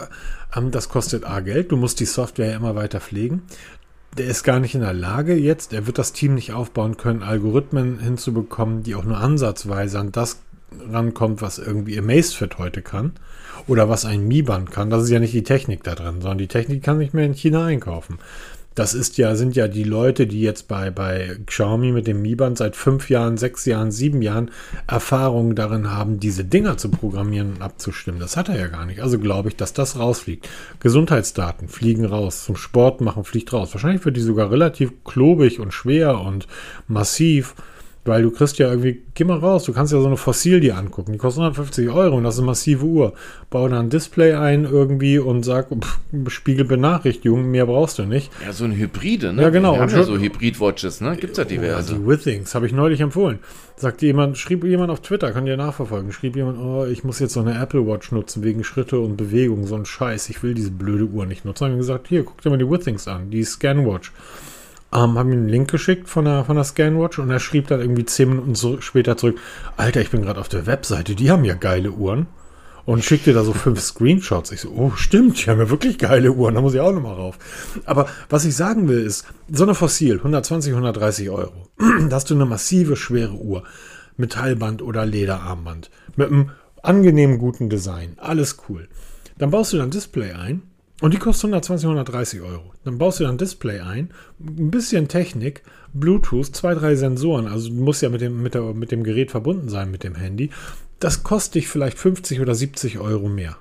ähm, Das kostet A Geld. Du musst die Software ja immer weiter pflegen. Der ist gar nicht in der Lage jetzt, er wird das Team nicht aufbauen können, Algorithmen hinzubekommen, die auch nur ansatzweise an das rankommt, was irgendwie Amazfit heute kann. Oder was ein Mi-Band kann. Das ist ja nicht die Technik da drin, sondern die Technik kann nicht mehr in China einkaufen. Das ist ja, sind ja die Leute, die jetzt bei, bei Xiaomi mit dem Mi-Band seit fünf Jahren, sechs Jahren, sieben Jahren Erfahrung darin haben, diese Dinger zu programmieren und abzustimmen. Das hat er ja gar nicht. Also glaube ich, dass das rausfliegt. Gesundheitsdaten fliegen raus. Zum Sport machen fliegt raus. Wahrscheinlich wird die sogar relativ klobig und schwer und massiv. Weil du kriegst ja irgendwie, geh mal raus, du kannst ja so eine Fossil dir angucken. Die kostet 150 Euro und das ist eine massive Uhr. Bau da ein Display ein irgendwie und sag, pff, Spiegelbenachrichtigung, mehr brauchst du nicht. Ja, so ein Hybride, ne? Ja, genau. Wir haben Und ja schon- so Hybrid-Watches, ne? Gibt's ja diverse. Oh, die Withings habe ich neulich empfohlen. Sagt jemand, schrieb jemand auf Twitter, könnt ihr nachverfolgen, schrieb jemand, oh, ich muss jetzt so eine Apple Watch nutzen wegen Schritte und Bewegung, so ein Scheiß, ich will diese blöde Uhr nicht nutzen. Haben wir gesagt, hier, guck dir mal die Withings an, die Scanwatch. Ähm, haben ihm einen Link geschickt von der, von der Scanwatch und er schrieb dann irgendwie zehn Minuten so, später zurück, Alter, ich bin gerade auf der Webseite, die haben ja geile Uhren. Und schickte da so fünf Screenshots. Ich so, oh, stimmt, die haben ja wirklich geile Uhren, da muss ich auch nochmal rauf. Aber was ich sagen will, ist, so eine Fossil, 120, 130 Euro. da hast du eine massive, schwere Uhr. Metallband oder Lederarmband. Mit einem angenehmen, guten Design. Alles cool. Dann baust du dann Display ein und die kostet 120, 130 Euro. Dann baust du dann ein Display ein, ein bisschen Technik, Bluetooth, zwei, drei Sensoren. Also du musst ja mit dem, mit, der, mit dem Gerät verbunden sein, mit dem Handy. Das kostet dich vielleicht 50 oder 70 Euro mehr.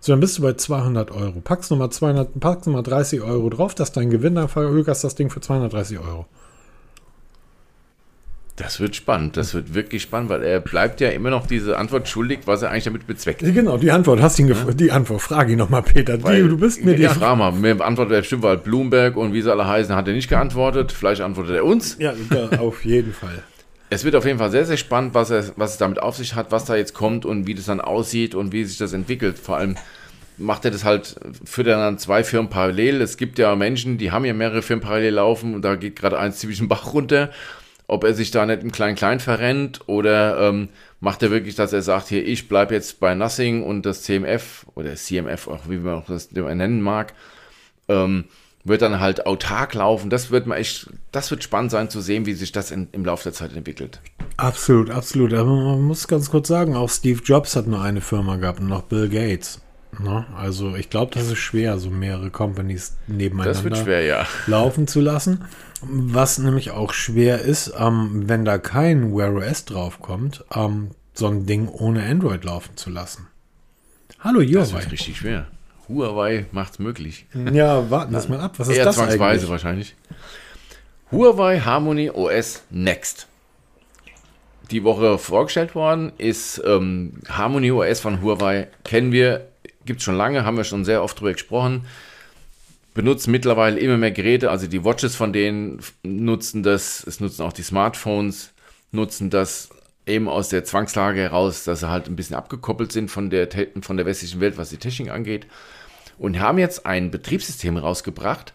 So, dann bist du bei 200 Euro. Packst nochmal 200, packst nochmal 30 Euro drauf, das ist dein Gewinn, dann verhögerst das Ding für 230 Euro. Das wird spannend, das wird wirklich spannend, weil er bleibt ja immer noch diese Antwort schuldig, was er eigentlich damit bezweckt. Genau, die Antwort, hast ihn gef- die Antwort, frage ihn nochmal, Peter. Die, du bist mir die Antwort. frage mal, mir beantwortet er bestimmt, weil Bloomberg und wie sie alle heißen, hat er nicht geantwortet. Vielleicht antwortet er uns. Ja, auf jeden Fall. Es wird auf jeden Fall sehr, sehr spannend, was, er, was es damit auf sich hat, was da jetzt kommt und wie das dann aussieht und wie sich das entwickelt. Vor allem macht er das halt, führt er dann zwei Firmen parallel. Es gibt ja Menschen, die haben ja mehrere Firmen parallel laufen und da geht gerade eins ziemlich den Bach runter. Ob er sich da nicht im Klein-Klein verrennt oder ähm, macht er wirklich, dass er sagt, hier, ich bleibe jetzt bei Nothing und das CMF oder CMF, auch wie man auch das nennen mag, ähm, wird dann halt autark laufen. Das wird mal echt, das wird spannend sein zu sehen, wie sich das in, im Laufe der Zeit entwickelt. Absolut, absolut. Aber man muss ganz kurz sagen, auch Steve Jobs hat nur eine Firma gehabt und noch Bill Gates. Ne? Also ich glaube, das ist schwer, so mehrere Companies nebeneinander schwer, ja. laufen zu lassen. Was nämlich auch schwer ist, ähm, wenn da kein Wear OS draufkommt, ähm, so ein Ding ohne Android laufen zu lassen. Hallo Das Huawei. wird richtig schwer. Huawei macht's möglich. Ja, warten wir mal ab. Was ist Eher das zwangsweise eigentlich? wahrscheinlich. Huawei Harmony OS Next. Die Woche vorgestellt worden ist ähm, Harmony OS von Huawei. Kennen wir, gibt es schon lange, haben wir schon sehr oft drüber gesprochen. Benutzen mittlerweile immer mehr Geräte, also die Watches von denen nutzen das, es nutzen auch die Smartphones, nutzen das eben aus der Zwangslage heraus, dass sie halt ein bisschen abgekoppelt sind von der, von der westlichen Welt, was die Technik angeht. Und haben jetzt ein Betriebssystem rausgebracht,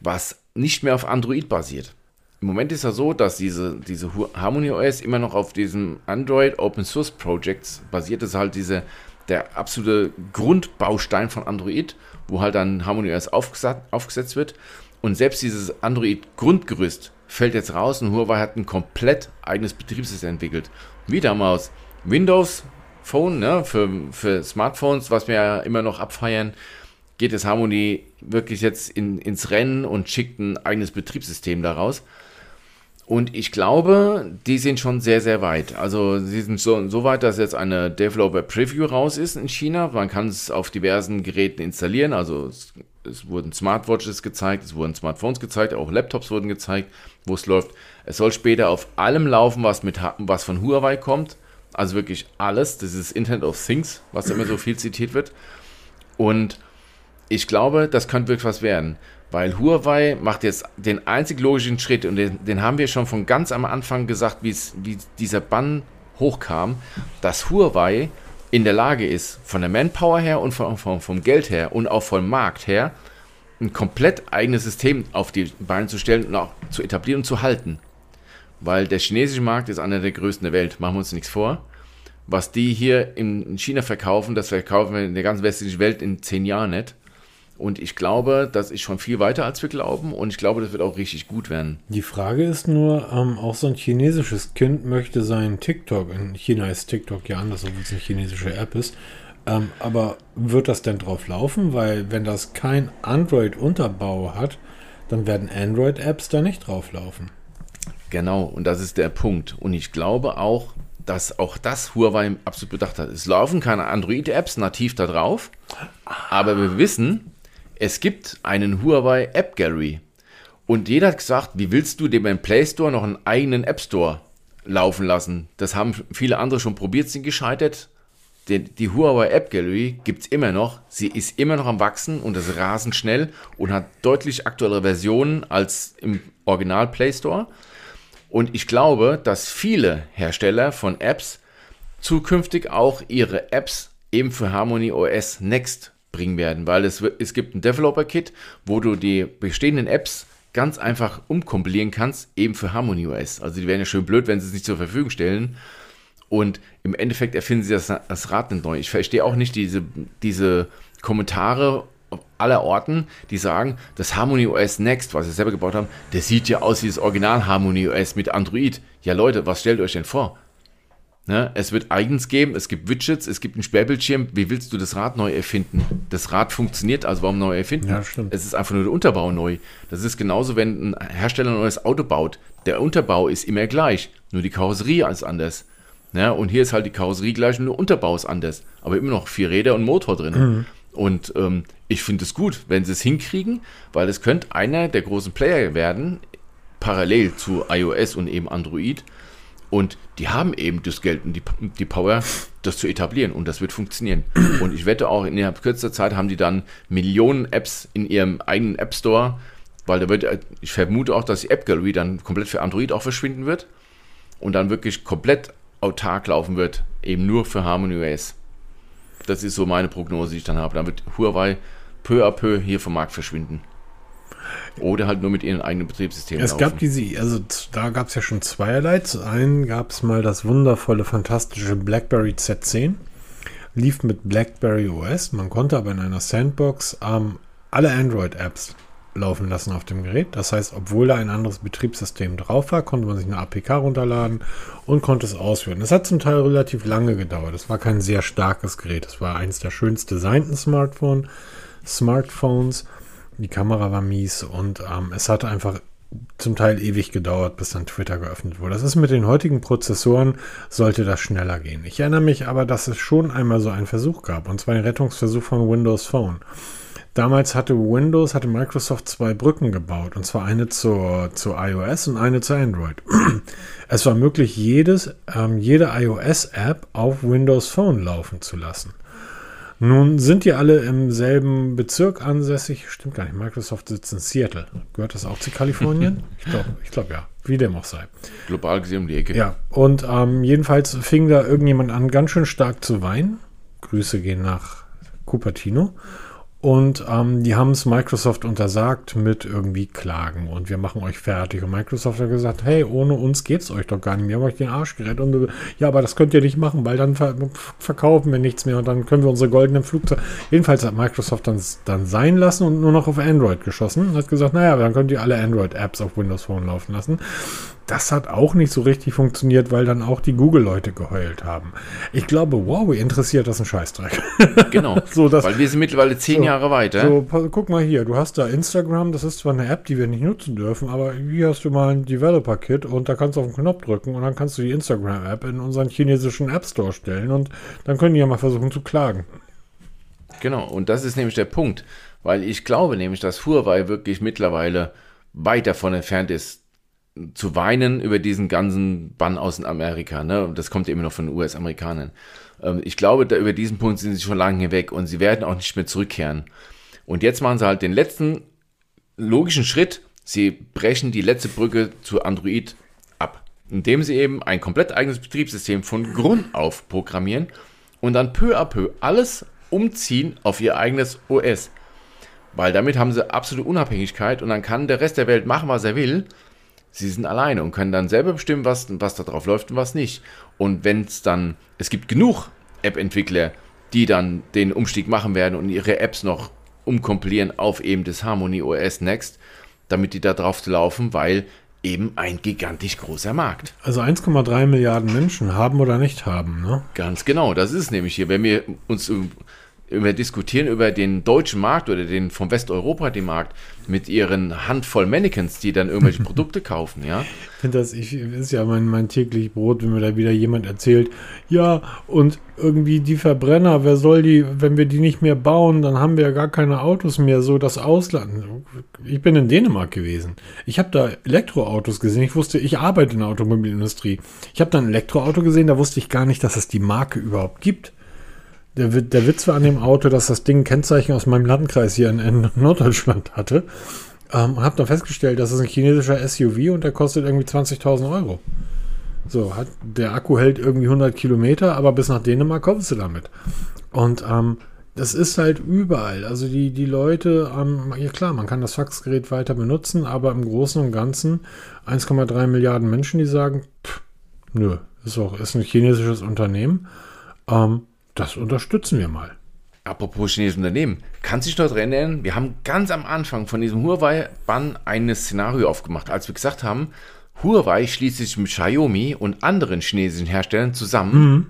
was nicht mehr auf Android basiert. Im Moment ist ja so, dass diese, diese Harmony OS immer noch auf diesem Android Open Source Projects basiert. Das ist halt diese, der absolute Grundbaustein von Android, wo halt dann Harmony OS aufgesa- aufgesetzt wird. Und selbst dieses Android-Grundgerüst fällt jetzt raus und Huawei hat ein komplett eigenes Betriebssystem entwickelt. Wie damals Windows Phone ne, für, für Smartphones, was wir ja immer noch abfeiern, geht das Harmony wirklich jetzt in, ins Rennen und schickt ein eigenes Betriebssystem daraus. Und ich glaube, die sind schon sehr, sehr weit. Also sie sind so, so weit, dass jetzt eine Developer Preview raus ist in China. Man kann es auf diversen Geräten installieren. Also es, es wurden Smartwatches gezeigt, es wurden Smartphones gezeigt, auch Laptops wurden gezeigt, wo es läuft. Es soll später auf allem laufen, was, mit, was von Huawei kommt. Also wirklich alles. Das ist Internet of Things, was immer so viel zitiert wird. Und ich glaube, das könnte wirklich was werden. Weil Huawei macht jetzt den einzig logischen Schritt und den, den haben wir schon von ganz am Anfang gesagt, wie es- wie dieser Bann hochkam, dass Huawei in der Lage ist, von der Manpower her und vom, vom, vom Geld her und auch vom Markt her, ein komplett eigenes System auf die Beine zu stellen und auch zu etablieren und zu halten. Weil der chinesische Markt ist einer der größten der Welt, machen wir uns nichts vor. Was die hier in China verkaufen, das verkaufen wir in der ganzen westlichen Welt in zehn Jahren nicht. Und ich glaube, das ist schon viel weiter, als wir glauben. Und ich glaube, das wird auch richtig gut werden. Die Frage ist nur, ähm, auch so ein chinesisches Kind möchte sein TikTok, in China ist TikTok ja anders, obwohl es eine chinesische App ist, ähm, aber wird das denn drauf laufen? Weil wenn das kein Android-Unterbau hat, dann werden Android-Apps da nicht drauf laufen. Genau, und das ist der Punkt. Und ich glaube auch, dass auch das Huawei absolut bedacht hat. Es laufen keine Android-Apps nativ da drauf, aber wir wissen, es gibt einen Huawei App Gallery. Und jeder hat gesagt, wie willst du dem Play Store noch einen eigenen App Store laufen lassen. Das haben viele andere schon probiert, sind gescheitert. Die, Huawei App Gallery gibt es immer noch. Sie ist immer noch am Wachsen und ist rasend schnell und hat deutlich aktuellere Versionen als im Original Play Store. Und ich glaube, dass viele Hersteller von Apps zukünftig auch ihre Apps eben für Harmony OS Next bringen werden, weil es, es gibt ein Developer-Kit, wo du die bestehenden Apps ganz einfach umkompilieren kannst, eben für Harmony OS. Also die wären ja schön blöd, wenn sie es nicht zur Verfügung stellen. Und im Endeffekt erfinden sie das, das Rad nicht neu. Ich verstehe auch nicht diese, diese Kommentare aller Orten, die sagen, das Harmony OS Next, was sie selber gebaut haben, das sieht ja aus wie das Original Harmony OS mit Android. Ja Leute, was stellt euch denn vor? Ne? Es wird eigens geben, es gibt Widgets, es gibt einen Sperrbildschirm. Wie willst du das Rad neu erfinden? Das Rad funktioniert, also warum neu erfinden? Ja, stimmt. Es ist einfach nur der Unterbau neu. Das ist genauso, wenn ein Hersteller ein neues Auto baut. Der Unterbau ist immer gleich, nur die Karosserie ist anders. Ne? Und hier ist halt die Karosserie gleich, nur der Unterbau ist anders. Aber immer noch vier Räder und Motor drin. Mhm. Und ähm, ich finde es gut, wenn sie es hinkriegen, weil es könnte einer der großen Player werden, parallel zu iOS und eben Android. Und die haben eben das Geld und die, die Power, das zu etablieren. Und das wird funktionieren. Und ich wette auch, innerhalb kürzester Zeit haben die dann Millionen Apps in ihrem eigenen App Store. Weil da wird, ich vermute auch, dass die App Gallery dann komplett für Android auch verschwinden wird. Und dann wirklich komplett autark laufen wird. Eben nur für Harmony OS. Das ist so meine Prognose, die ich dann habe. Dann wird Huawei peu à peu hier vom Markt verschwinden. Oder halt nur mit ihren eigenen Betriebssystemen. Es laufen. gab diese, also da gab es ja schon zweierlei. Zu einem gab es mal das wundervolle, fantastische BlackBerry Z10. Lief mit BlackBerry OS. Man konnte aber in einer Sandbox ähm, alle Android-Apps laufen lassen auf dem Gerät. Das heißt, obwohl da ein anderes Betriebssystem drauf war, konnte man sich eine APK runterladen und konnte es ausführen. Das hat zum Teil relativ lange gedauert. Es war kein sehr starkes Gerät. Es war eines der schönst designten Smartphone, Smartphones. Die Kamera war mies und ähm, es hat einfach zum Teil ewig gedauert, bis dann Twitter geöffnet wurde. Das ist mit den heutigen Prozessoren, sollte das schneller gehen. Ich erinnere mich aber, dass es schon einmal so einen Versuch gab, und zwar den Rettungsversuch von Windows Phone. Damals hatte Windows, hatte Microsoft zwei Brücken gebaut, und zwar eine zur, zur iOS und eine zu Android. Es war möglich, jedes, ähm, jede iOS-App auf Windows Phone laufen zu lassen. Nun sind die alle im selben Bezirk ansässig. Stimmt gar nicht. Microsoft sitzt in Seattle. Gehört das auch zu Kalifornien? ich glaube ich glaub, ja. Wie dem auch sei. Global gesehen um die Ecke. Ja. Und ähm, jedenfalls fing da irgendjemand an, ganz schön stark zu weinen. Grüße gehen nach Cupertino. Und ähm, die haben es Microsoft untersagt mit irgendwie Klagen und wir machen euch fertig. Und Microsoft hat gesagt, hey, ohne uns geht es euch doch gar nicht mehr. Wir haben euch den Arsch gerettet. Und ja, aber das könnt ihr nicht machen, weil dann ver verkaufen wir nichts mehr und dann können wir unsere goldenen Flugzeuge. Jedenfalls hat Microsoft dann, dann sein lassen und nur noch auf Android geschossen und hat gesagt, naja, dann könnt ihr alle Android-Apps auf Windows Phone laufen lassen das hat auch nicht so richtig funktioniert, weil dann auch die Google-Leute geheult haben. Ich glaube, wow, interessiert das ein Scheißdreck. Genau. so, dass, weil wir sind mittlerweile zehn so, Jahre weiter. So, guck mal hier, du hast da Instagram, das ist zwar eine App, die wir nicht nutzen dürfen, aber hier hast du mal ein Developer-Kit und da kannst du auf den Knopf drücken und dann kannst du die Instagram-App in unseren chinesischen App Store stellen und dann können die ja mal versuchen zu klagen. Genau, und das ist nämlich der Punkt, weil ich glaube nämlich, dass Huawei wirklich mittlerweile weit davon entfernt ist, zu weinen über diesen ganzen Bann aus Amerika. Ne? Das kommt immer noch von den US-Amerikanern. Ähm, ich glaube, da über diesen Punkt sind sie schon lange hinweg und sie werden auch nicht mehr zurückkehren. Und jetzt machen sie halt den letzten logischen Schritt. Sie brechen die letzte Brücke zu Android ab, indem sie eben ein komplett eigenes Betriebssystem von Grund auf programmieren und dann peu à peu alles umziehen auf ihr eigenes OS. Weil damit haben sie absolute Unabhängigkeit und dann kann der Rest der Welt machen, was er will sie sind alleine und können dann selber bestimmen, was, was da drauf läuft und was nicht. Und wenn es dann, es gibt genug App-Entwickler, die dann den Umstieg machen werden und ihre Apps noch umkompilieren auf eben das Harmony OS Next, damit die da drauf laufen, weil eben ein gigantisch großer Markt. Also 1,3 Milliarden Menschen haben oder nicht haben, ne? Ganz genau, das ist nämlich hier, wenn wir uns wir diskutieren über den deutschen Markt oder den vom Westeuropa den Markt mit ihren Handvoll Mannequins, die dann irgendwelche Produkte kaufen, ja. Ich finde das, ich, ist ja mein, mein täglich Brot, wenn mir da wieder jemand erzählt, ja, und irgendwie die Verbrenner, wer soll die, wenn wir die nicht mehr bauen, dann haben wir ja gar keine Autos mehr, so das Ausland. Ich bin in Dänemark gewesen. Ich habe da Elektroautos gesehen. Ich wusste, ich arbeite in der Automobilindustrie. Ich habe da ein Elektroauto gesehen, da wusste ich gar nicht, dass es die Marke überhaupt gibt. Der, der Witz war an dem Auto, dass das Ding Kennzeichen aus meinem Landkreis hier in, in Norddeutschland hatte. Ähm, und habe dann festgestellt, das ist ein chinesischer SUV und der kostet irgendwie 20.000 Euro. So, hat, der Akku hält irgendwie 100 Kilometer, aber bis nach Dänemark kommst du damit. Und ähm, das ist halt überall. Also die, die Leute, ähm, ja klar, man kann das Faxgerät weiter benutzen, aber im Großen und Ganzen 1,3 Milliarden Menschen, die sagen, pff, nö, ist auch ist ein chinesisches Unternehmen. Ähm, das unterstützen wir mal. Apropos chinesisches Unternehmen, kannst du dich noch erinnern, wir haben ganz am Anfang von diesem Huawei-Bann ein Szenario aufgemacht, als wir gesagt haben, Huawei schließt sich mit Xiaomi und anderen chinesischen Herstellern zusammen, mhm.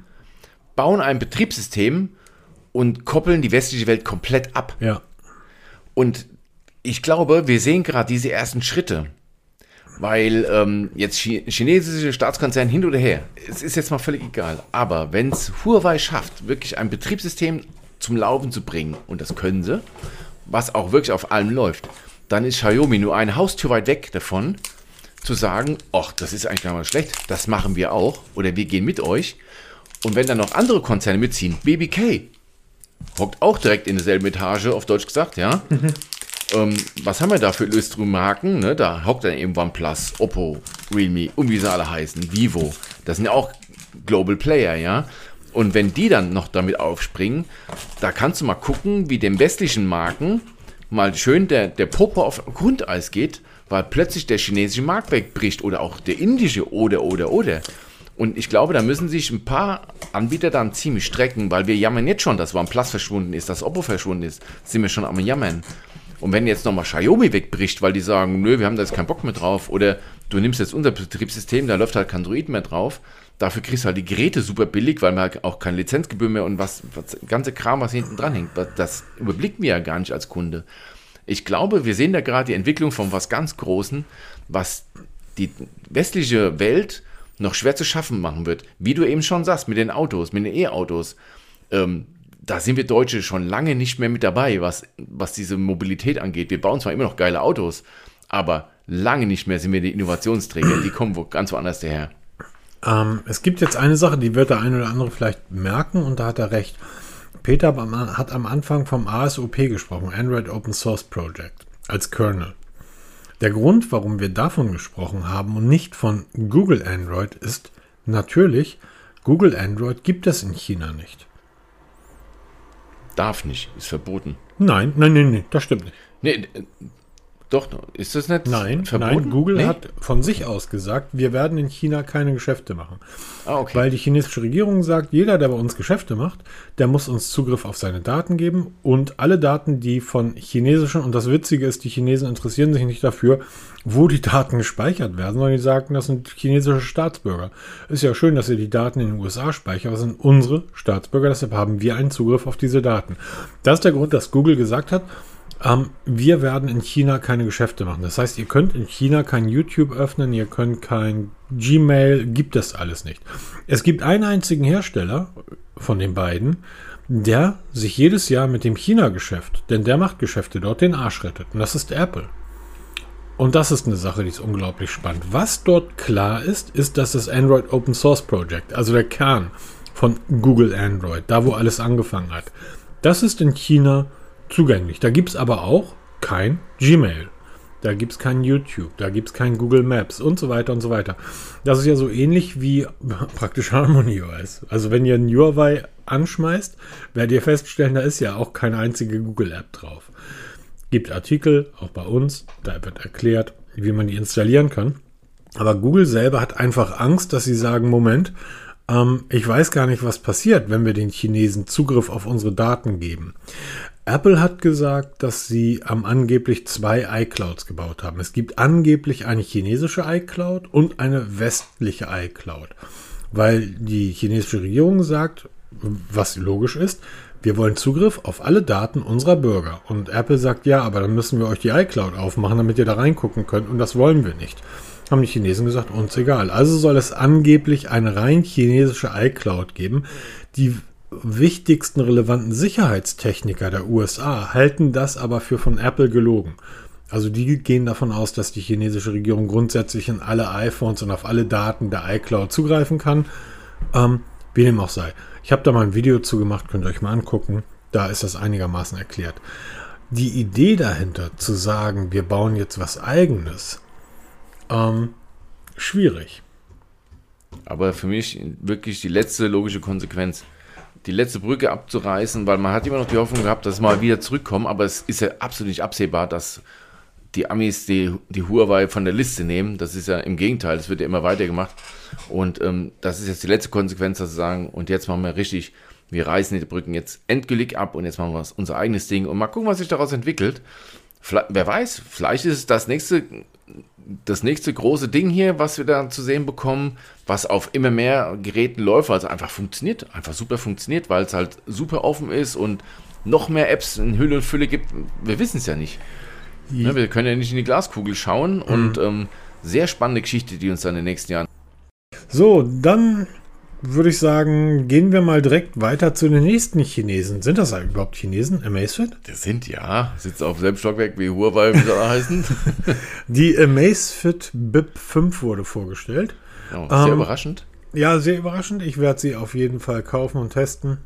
bauen ein Betriebssystem und koppeln die westliche Welt komplett ab. Ja. Und ich glaube, wir sehen gerade diese ersten Schritte. Weil ähm, jetzt chinesische Staatskonzerne hin oder her, es ist jetzt mal völlig egal. Aber wenn es Huawei schafft, wirklich ein Betriebssystem zum Laufen zu bringen, und das können sie, was auch wirklich auf allem läuft, dann ist Xiaomi nur eine Haustür weit weg davon, zu sagen, ach, das ist eigentlich gar nicht schlecht, das machen wir auch, oder wir gehen mit euch. Und wenn dann noch andere Konzerne mitziehen, BBK, hockt auch direkt in derselben Etage, auf Deutsch gesagt, ja. Ähm, was haben wir da für Illustrummarken? Ne? Da hockt dann eben OnePlus, Oppo, Realme und wie sie alle heißen, Vivo. Das sind ja auch Global Player, ja. Und wenn die dann noch damit aufspringen, da kannst du mal gucken, wie dem westlichen Marken mal schön der, der Popo auf Grundeis geht, weil plötzlich der chinesische Markt wegbricht oder auch der indische oder, oder, oder. Und ich glaube, da müssen sich ein paar Anbieter dann ziemlich strecken, weil wir jammern jetzt schon, dass OnePlus verschwunden ist, dass Oppo verschwunden ist. Sind wir schon am Jammern. Und wenn jetzt nochmal Xiaomi wegbricht, weil die sagen, nö, wir haben da jetzt keinen Bock mehr drauf, oder du nimmst jetzt unser Betriebssystem, da läuft halt kein Android mehr drauf, dafür kriegst du halt die Geräte super billig, weil man halt auch keine Lizenzgebühr mehr und was, was ganze Kram, was hinten dran hängt, das überblicken wir ja gar nicht als Kunde. Ich glaube, wir sehen da gerade die Entwicklung von was ganz Großen, was die westliche Welt noch schwer zu schaffen machen wird. Wie du eben schon sagst, mit den Autos, mit den E-Autos. Ähm, da sind wir Deutsche schon lange nicht mehr mit dabei, was, was diese Mobilität angeht. Wir bauen zwar immer noch geile Autos, aber lange nicht mehr sind wir die Innovationsträger. Die kommen wo, ganz woanders daher. Ähm, es gibt jetzt eine Sache, die wird der eine oder andere vielleicht merken und da hat er recht. Peter hat am Anfang vom ASOP gesprochen, Android Open Source Project, als Kernel. Der Grund, warum wir davon gesprochen haben und nicht von Google Android, ist natürlich, Google Android gibt es in China nicht. Darf nicht, ist verboten. Nein, nein, nein, nein, das stimmt nicht. Nee, doch, ist das nicht nein, verboten? Nein, Google nee? hat von sich aus gesagt, wir werden in China keine Geschäfte machen. Ah, okay. Weil die chinesische Regierung sagt, jeder, der bei uns Geschäfte macht, der muss uns Zugriff auf seine Daten geben und alle Daten, die von chinesischen, und das Witzige ist, die Chinesen interessieren sich nicht dafür, wo die Daten gespeichert werden, sondern die sagen, das sind chinesische Staatsbürger. Ist ja schön, dass ihr die Daten in den USA speichert, aber das sind unsere Staatsbürger, deshalb haben wir einen Zugriff auf diese Daten. Das ist der Grund, dass Google gesagt hat, ähm, wir werden in China keine Geschäfte machen. Das heißt, ihr könnt in China kein YouTube öffnen, ihr könnt kein Gmail, gibt es alles nicht. Es gibt einen einzigen Hersteller von den beiden, der sich jedes Jahr mit dem China-Geschäft, denn der macht Geschäfte dort, den Arsch rettet. Und das ist Apple. Und das ist eine Sache, die ist unglaublich spannend. Was dort klar ist, ist, dass das Android Open Source Project, also der Kern von Google Android, da wo alles angefangen hat, das ist in China zugänglich. Da gibt es aber auch kein Gmail. Da gibt es kein YouTube, da gibt es kein Google Maps und so weiter und so weiter. Das ist ja so ähnlich wie praktisch Harmony OS. Also wenn ihr ein UI anschmeißt, werdet ihr feststellen, da ist ja auch keine einzige Google App drauf. Gibt Artikel, auch bei uns, da wird erklärt, wie man die installieren kann. Aber Google selber hat einfach Angst, dass sie sagen, Moment, ähm, ich weiß gar nicht, was passiert, wenn wir den Chinesen Zugriff auf unsere Daten geben. Apple hat gesagt, dass sie am angeblich zwei iClouds gebaut haben. Es gibt angeblich eine chinesische iCloud und eine westliche iCloud, weil die chinesische Regierung sagt, was logisch ist. Wir wollen Zugriff auf alle Daten unserer Bürger. Und Apple sagt, ja, aber dann müssen wir euch die iCloud aufmachen, damit ihr da reingucken könnt. Und das wollen wir nicht. Haben die Chinesen gesagt, uns egal. Also soll es angeblich eine rein chinesische iCloud geben. Die wichtigsten relevanten Sicherheitstechniker der USA halten das aber für von Apple gelogen. Also die gehen davon aus, dass die chinesische Regierung grundsätzlich in alle iPhones und auf alle Daten der iCloud zugreifen kann. Ähm, wie dem auch sei. Ich habe da mal ein Video zu gemacht, könnt ihr euch mal angucken. Da ist das einigermaßen erklärt. Die Idee dahinter, zu sagen, wir bauen jetzt was eigenes, ähm, schwierig. Aber für mich wirklich die letzte logische Konsequenz. Die letzte Brücke abzureißen, weil man hat immer noch die Hoffnung gehabt, dass mal wieder zurückkommen, aber es ist ja absolut nicht absehbar, dass die Amis die, die Huawei von der Liste nehmen. Das ist ja im Gegenteil, es wird ja immer weiter gemacht. Und ähm, das ist jetzt die letzte Konsequenz, dass sie sagen, und jetzt machen wir richtig, wir reißen die Brücken jetzt endgültig ab und jetzt machen wir unser eigenes Ding und mal gucken, was sich daraus entwickelt. Vielleicht, wer weiß, vielleicht ist es das nächste, das nächste große Ding hier, was wir da zu sehen bekommen, was auf immer mehr Geräten läuft, es einfach funktioniert, einfach super funktioniert, weil es halt super offen ist und noch mehr Apps in Hülle und Fülle gibt. Wir wissen es ja nicht. Ja, wir können ja nicht in die Glaskugel schauen mhm. und ähm, sehr spannende Geschichte, die uns dann in den nächsten Jahren. So, dann würde ich sagen, gehen wir mal direkt weiter zu den nächsten Chinesen. Sind das überhaupt Chinesen? Amazfit? Das sind ja. Sitzt auf selben Stockwerk wie Huawei, wie soll er heißen? Die Amazfit BIP 5 wurde vorgestellt. Oh, sehr ähm, überraschend. Ja, sehr überraschend. Ich werde sie auf jeden Fall kaufen und testen.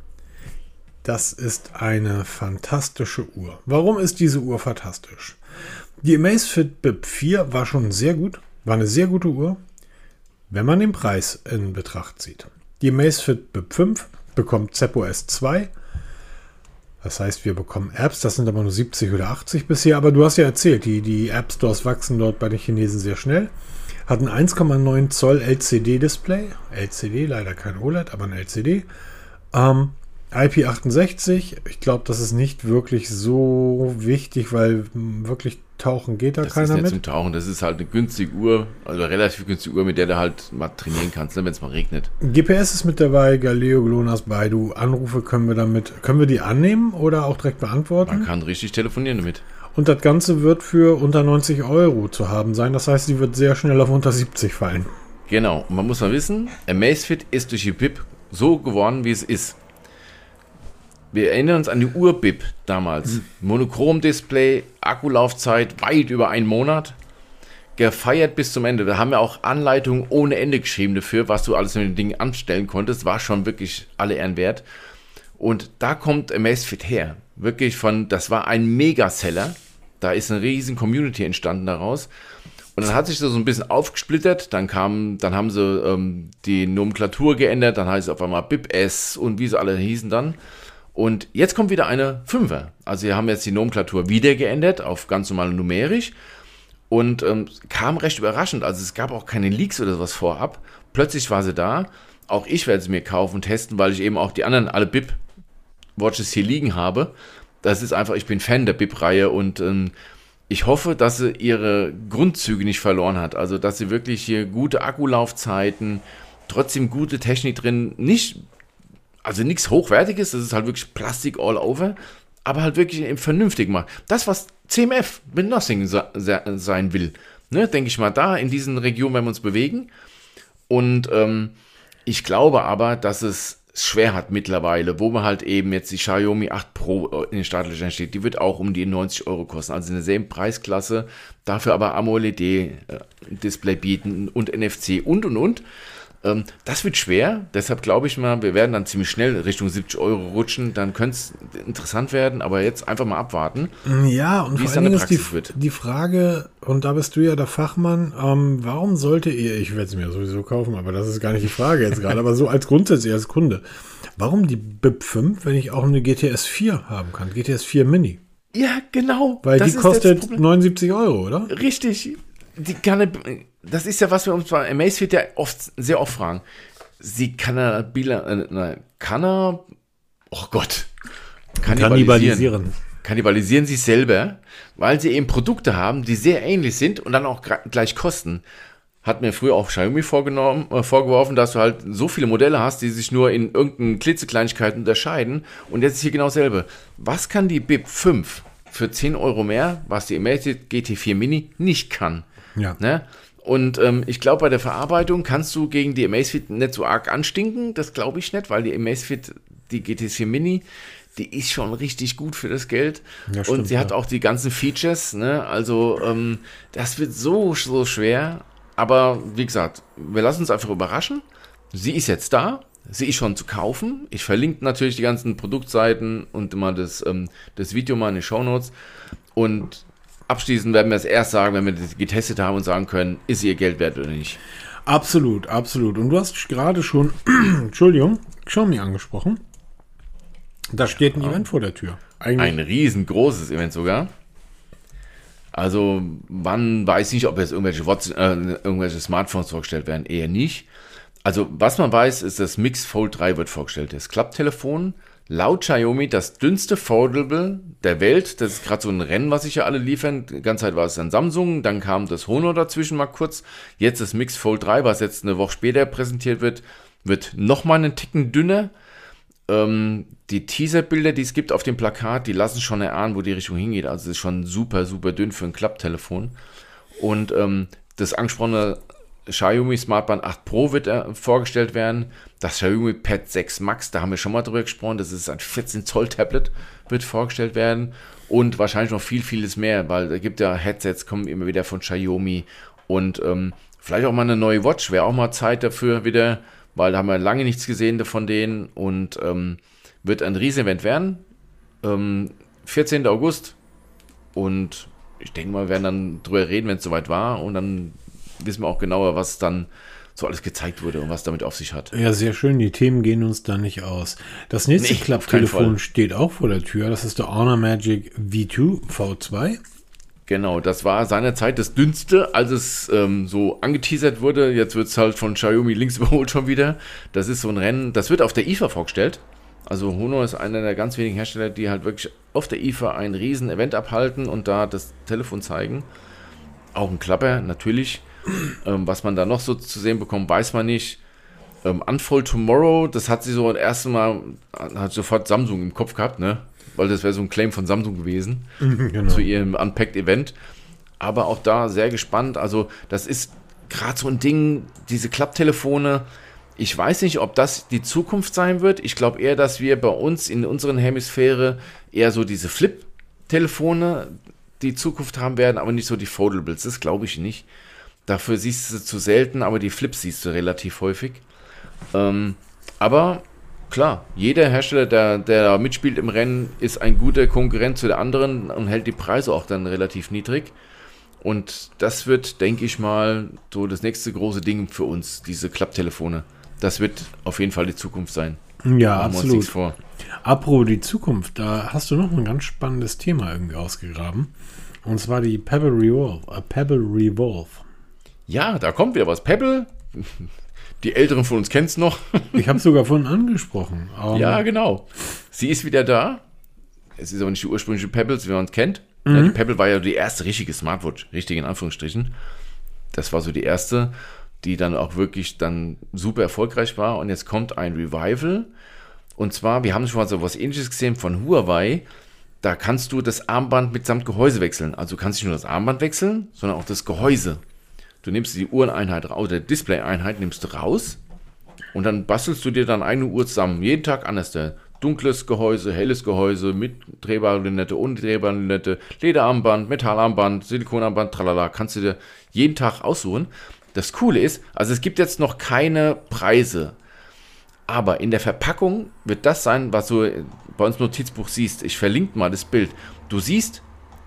Das ist eine fantastische Uhr. Warum ist diese Uhr fantastisch? Die Amazfit BIP 4 war schon sehr gut, war eine sehr gute Uhr, wenn man den Preis in Betracht zieht. Die Amazfit BIP 5 bekommt ZepOS 2. Das heißt, wir bekommen Apps, das sind aber nur 70 oder 80 bisher, aber du hast ja erzählt, die, die App Stores wachsen dort bei den Chinesen sehr schnell. Hat ein 1,9 Zoll LCD-Display. LCD, leider kein OLED, aber ein LCD. Ähm, IP68, ich glaube, das ist nicht wirklich so wichtig, weil wirklich tauchen geht da das keiner ist nicht mit. zum Tauchen, das ist halt eine günstige Uhr, also eine relativ günstige Uhr, mit der du halt mal trainieren kannst, ne, wenn es mal regnet. GPS ist mit dabei, Galileo, GLONASS, Baidu. Anrufe können wir damit, können wir die annehmen oder auch direkt beantworten? Man kann richtig telefonieren damit. Und das Ganze wird für unter 90 Euro zu haben sein. Das heißt, sie wird sehr schnell auf unter 70 fallen. Genau. Und man muss mal wissen, Amazfit ist durch die BIP so geworden, wie es ist. Wir erinnern uns an die Urbib damals. Mhm. Monochrom-Display, Akkulaufzeit weit über einen Monat. Gefeiert bis zum Ende. Da haben wir auch Anleitungen ohne Ende geschrieben dafür, was du alles mit den Dingen anstellen konntest. War schon wirklich alle Ehren wert. Und da kommt Amazfit her. Wirklich von, das war ein Megaseller. Da ist eine riesen Community entstanden daraus. Und dann hat sich das so ein bisschen aufgesplittert. Dann kam, dann haben sie ähm, die Nomenklatur geändert. Dann heißt es auf einmal BIP S und wie sie alle hießen dann. Und jetzt kommt wieder eine Fünfer. Also wir haben jetzt die Nomenklatur wieder geändert auf ganz normal numerisch und ähm, kam recht überraschend. Also es gab auch keine Leaks oder sowas vorab. Plötzlich war sie da. Auch ich werde sie mir kaufen und testen, weil ich eben auch die anderen alle BIP Watches hier liegen habe. Das ist einfach, ich bin Fan der BIP-Reihe und ähm, ich hoffe, dass sie ihre Grundzüge nicht verloren hat. Also, dass sie wirklich hier gute Akkulaufzeiten, trotzdem gute Technik drin, nicht also nichts Hochwertiges, das ist halt wirklich Plastik all over, aber halt wirklich vernünftig macht. Das, was CMF mit Nothing sein will, ne, denke ich mal, da in diesen Regionen werden wir uns bewegen. Und ähm, ich glaube aber, dass es schwer hat mittlerweile, wo man halt eben jetzt die Xiaomi 8 Pro in den Startlöchern steht, die wird auch um die 90 Euro kosten, also in derselben Preisklasse, dafür aber AMOLED-Display äh, bieten und NFC und und und. Ähm, das wird schwer, deshalb glaube ich mal, wir werden dann ziemlich schnell Richtung 70 Euro rutschen. Dann könnte es interessant werden, aber jetzt einfach mal abwarten. Ja, und vor allem ist die, die, Frage, und da bist du ja der Fachmann, ähm, warum sollte ihr, ich werde es mir sowieso kaufen, aber das ist gar nicht die Frage jetzt gerade, aber so als grundsätzlich als Kunde, warum die BIP 5, wenn ich auch eine GTS 4 haben kann, GTS 4 Mini? Ja, genau. Weil die kostet 79 Euro, oder? Richtig. Die kann eine, das ist ja, was wir uns bei Amazfit ja oft, sehr oft fragen. Sie kann er, äh, kann er, oh Gott, kannibalisieren. Kannibalisieren sich selber, weil sie eben Produkte haben, die sehr ähnlich sind und dann auch gleich kosten. hat mir früher auch Xiaomi vorgenommen, äh, vorgeworfen, dass du halt so viele Modelle hast, die sich nur in irgendeinen Klitzekleinigkeiten unterscheiden. Und jetzt ist hier genau dasselbe. Was kann die BIP 5 für 10 Euro mehr, was die Amazfit GT4 Mini nicht kann? Ja. Ne? Und ähm, ich glaube, bei der Verarbeitung kannst du gegen die Amazfit nicht so arg anstinken. Das glaube ich nicht, weil die Amazfit, die GT4 Mini, die ist schon richtig gut für das Geld. Ja, und stimmt, sie hat ja. auch die ganzen Features. Ne? Also ähm, das wird so, so schwer. Aber wie gesagt, wir lassen uns einfach überraschen. Sie ist jetzt da. Sie ist schon zu kaufen. Ich verlinke natürlich die ganzen Produktseiten und immer das, ähm, das Video mal in den Shownotes. Und abschließend werden wir es erst sagen, wenn wir das getestet haben und sagen können, ist ihr Geld wert oder nicht. Absolut, absolut. Und du hast gerade schon, Entschuldigung, Xiaomi angesprochen. Da steht ein Event vor der Tür. Eigentlich Ein riesengroßes Event sogar. Also, man weiß nicht, ob jetzt irgendwelche, What's, äh, irgendwelche Smartphones vorgestellt werden. Eher nicht. Also, was man weiß, ist, das Mix Fold 3 wird vorgestellt. Das Klapptelefon, laut Xiaomi das dünnste Foldable der Welt. Das ist gerade so ein Rennen, was sich ja alle liefern. Die ganze Zeit war es dann Samsung, dann kam das Honor dazwischen mal kurz. Jetzt das Mix Fold 3, was jetzt eine Woche später präsentiert wird, wird nochmal einen Ticken dünner. Ähm, die Teaserbilder, die es gibt auf dem Plakat, die lassen schon erahnen, wo die Richtung hingeht. Also es ist schon super, super dünn für ein Klapptelefon. Und ähm, das angesprochene Xiaomi Smartband 8 Pro wird äh, vorgestellt werden. Das Xiaomi Pad 6 Max, da haben wir schon mal drüber gesprochen. Das ist ein 14 Zoll Tablet, wird vorgestellt werden. Und wahrscheinlich noch viel, vieles mehr, weil da gibt ja Headsets, kommen immer wieder von Xiaomi. Und ähm, vielleicht auch mal eine neue Watch, wäre auch mal Zeit dafür wieder, weil da haben wir lange nichts gesehen von denen. Und ähm, wird ein Riesenevent werden. Ähm, 14. August. Und ich denke mal, wir werden dann drüber reden, wenn es soweit war. Und dann wissen wir auch genauer, was dann so alles gezeigt wurde und was damit auf sich hat. Ja, sehr schön. Die Themen gehen uns da nicht aus. Das nächste Nee. Klapptelefon steht auch vor der Tür. Das ist der Honor Magic V2 V2. Genau, das war seinerzeit das dünnste, als es ähm, so angeteasert wurde. Jetzt wird es halt von Xiaomi links überholt schon wieder. Das ist so ein Rennen, das wird auf der IFA vorgestellt. Also Honor ist einer der ganz wenigen Hersteller, die halt wirklich auf der IFA ein riesen Event abhalten und da das Telefon zeigen. Auch ein Klapper, natürlich. Ähm, was man da noch so zu sehen bekommt, weiß man nicht. Ähm, Unfold Tomorrow, das hat sie so das erste Mal, hat sofort Samsung im Kopf gehabt, ne? Weil das wäre so ein Claim von Samsung gewesen genau. zu ihrem Unpacked-Event. Aber auch da sehr gespannt. Also, das ist gerade so ein Ding, diese Klapptelefone. Ich weiß nicht, ob das die Zukunft sein wird. Ich glaube eher, dass wir bei uns in unseren Hemisphäre eher so diese Flip-Telefone die Zukunft haben werden, aber nicht so die Foldables. Das glaube ich nicht. Dafür siehst du sie zu selten, aber die Flips siehst du relativ häufig. Ähm, aber klar, jeder Hersteller, der, der da mitspielt im Rennen, ist ein guter Konkurrent zu der anderen und hält die Preise auch dann relativ niedrig. Und das wird, denke ich mal, so das nächste große Ding für uns, diese Klapptelefone. Das wird auf jeden Fall die Zukunft sein. Ja, absolut. vor. Apropos die Zukunft, da hast du noch ein ganz spannendes Thema irgendwie ausgegraben. Und zwar die Pebble Revolve. Äh, Pebble Revolve. Ja, da kommt wieder was. Pebble, die Älteren von uns kennen es noch. Ich habe sogar vorhin angesprochen. aber- Ja, genau. Sie ist wieder da. Es ist aber nicht die ursprüngliche Pebbles, wie man es kennt. Ja, die Pebble war ja die erste richtige Smartwatch, richtig in Anführungsstrichen. Das war so die erste, die dann auch wirklich dann super erfolgreich war. Und jetzt kommt ein Revival. Und zwar, wir haben schon mal so was ähnliches gesehen von Huawei. Da kannst du das Armband mitsamt Gehäuse wechseln. Also du kannst nicht nur das Armband wechseln, sondern auch das Gehäuse. Du nimmst die Uhreneinheit raus, oder Display-Einheit nimmst du raus und dann bastelst du dir dann eine Uhr zusammen. Jeden Tag anders. Der dunkles Gehäuse, helles Gehäuse, mit drehbarer Lünette, ohne drehbare Lünette, Lederarmband, Metallarmband, Silikonarmband, tralala. Kannst du dir jeden Tag aussuchen. Das Coole ist, also es gibt jetzt noch keine Preise. Aber in der Verpackung wird das sein, was du bei uns im Notizbuch siehst. Ich verlinke mal das Bild. Du siehst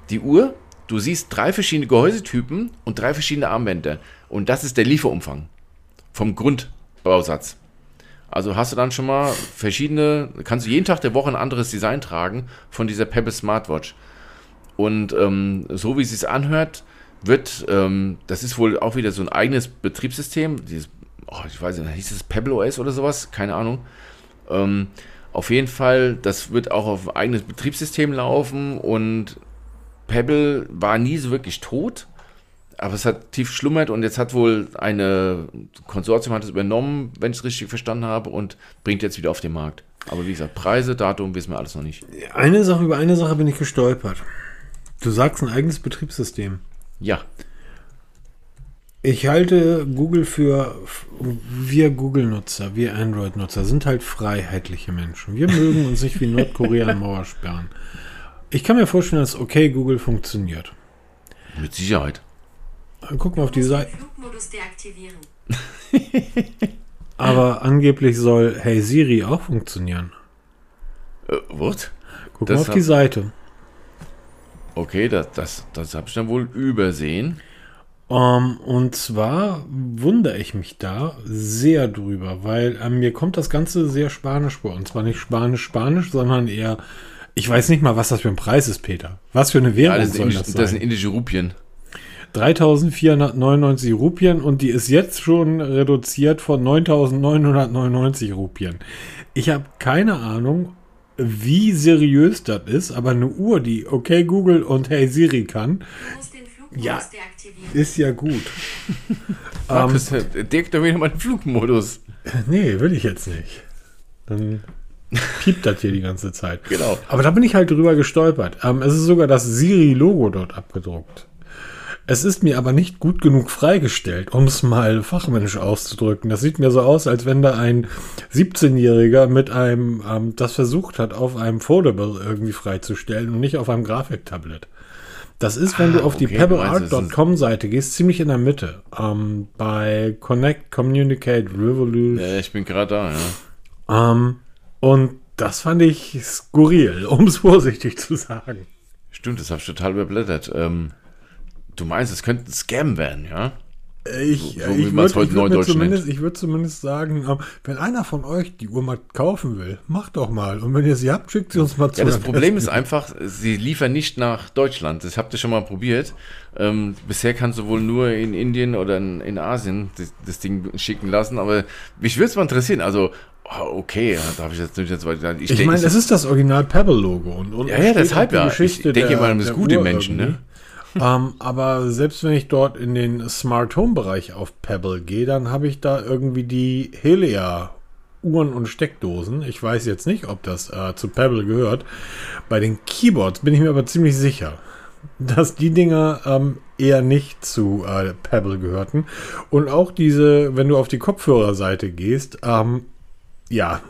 die Uhr, du siehst drei verschiedene Gehäusetypen und drei verschiedene Armbänder. Und das ist der Lieferumfang vom Grundbausatz. Also hast du dann schon mal verschiedene, kannst du jeden Tag der Woche ein anderes Design tragen von dieser Pebble Smartwatch. Und ähm, so wie es sich anhört, wird, ähm, das ist wohl auch wieder so ein eigenes Betriebssystem, dieses, oh, ich weiß nicht, hieß es Pebble OS oder sowas, keine Ahnung. Ähm, auf jeden Fall, das wird auch auf ein eigenes Betriebssystem laufen und Pebble war nie so wirklich tot, aber es hat tief schlummert und jetzt hat wohl eine Konsortium hat es übernommen, wenn ich es richtig verstanden habe, und bringt jetzt wieder auf den Markt. Aber wie gesagt, Preise, Datum wissen wir alles noch nicht. Eine Sache, über eine Sache bin ich gestolpert. Du sagst ein eigenes Betriebssystem. Ja. Ich halte Google für, wir Google-Nutzer, wir Android-Nutzer sind halt freiheitliche Menschen. Wir mögen uns nicht wie Nordkorea in Mauer sperren. Ich kann mir vorstellen, dass okay Google funktioniert. Mit Sicherheit. Guck mal auf die Seite. Flugmodus deaktivieren. Aber angeblich soll Hey Siri auch funktionieren. Äh, what? Guck Das mal auf hab- die Seite. Okay, das, das, das habe ich dann wohl übersehen. Ähm, und zwar wundere ich mich da sehr drüber, weil ähm, mir kommt das Ganze sehr spanisch vor. Und zwar nicht spanisch-spanisch, sondern eher, ich weiß nicht mal, was das für ein Preis ist, Peter. Was für eine Ja, Währung das, sind soll indisch, das das, sein? sind indische Rupien. 3499 Rupien und die ist jetzt schon reduziert von 9999 Rupien. Ich habe keine Ahnung, wie seriös das ist, aber eine Uhr, die okay Google und Hey Siri kann, Du musst den Flugmodus Ja. deaktivieren. ist ja gut. Markus, deckt doch wieder mal den Flugmodus. Nee, will ich jetzt nicht. Dann piept das hier die ganze Zeit. Genau. Aber da bin ich halt drüber gestolpert. Ähm, es ist sogar das Siri-Logo dort abgedruckt. Es ist mir aber nicht gut genug freigestellt, um es mal fachmännisch auszudrücken. Das sieht mir so aus, als wenn da ein 17-Jähriger mit einem, ähm, das versucht hat, auf einem Foldable irgendwie freizustellen und nicht auf einem Grafiktablet. Das ist, wenn Ah, du auf die okay, du meinst, es ist- pebbleart.com Seite gehst, ziemlich in der Mitte. Ähm, bei Connect, Communicate, Revolution. Ja, ich bin gerade da, ja. Ähm, und das fand ich skurril, um es vorsichtig zu sagen. Stimmt, das habe ich total überblättert. Ähm, du meinst, es könnte ein Scam werden, ja? Ich, So wie ich man es würde würd zumindest, ich würd zumindest sagen, ähm, wenn einer von euch die Uhr mal kaufen will, macht doch mal. Und wenn ihr sie habt, schickt sie uns mal zu. Ja, das Problem ist einfach, sie liefern nicht nach Deutschland. Das habt ihr schon mal probiert. Ähm, bisher kannst du wohl nur in Indien oder in, in Asien das, das Ding schicken lassen. Aber mich würde es mal interessieren. Also, oh, okay, ja, da habe ich jetzt nicht jetzt weiter. wir. Ich meine, es ist das Original Pebble-Logo. Und, und Ja, ja, deshalb die ja. Geschichte Ich denke mal, das ist der gut im Uhr Menschen, ne? ähm, aber selbst wenn ich dort in den Smart Home Bereich auf Pebble gehe, dann habe ich da irgendwie die Helia Uhren und Steckdosen. Ich weiß jetzt nicht, ob das äh, zu Pebble gehört. Bei den Keyboards bin ich mir aber ziemlich sicher, dass die Dinger ähm, eher nicht zu äh, Pebble gehörten. Und auch diese, wenn du auf die Kopfhörerseite gehst, ähm, ja,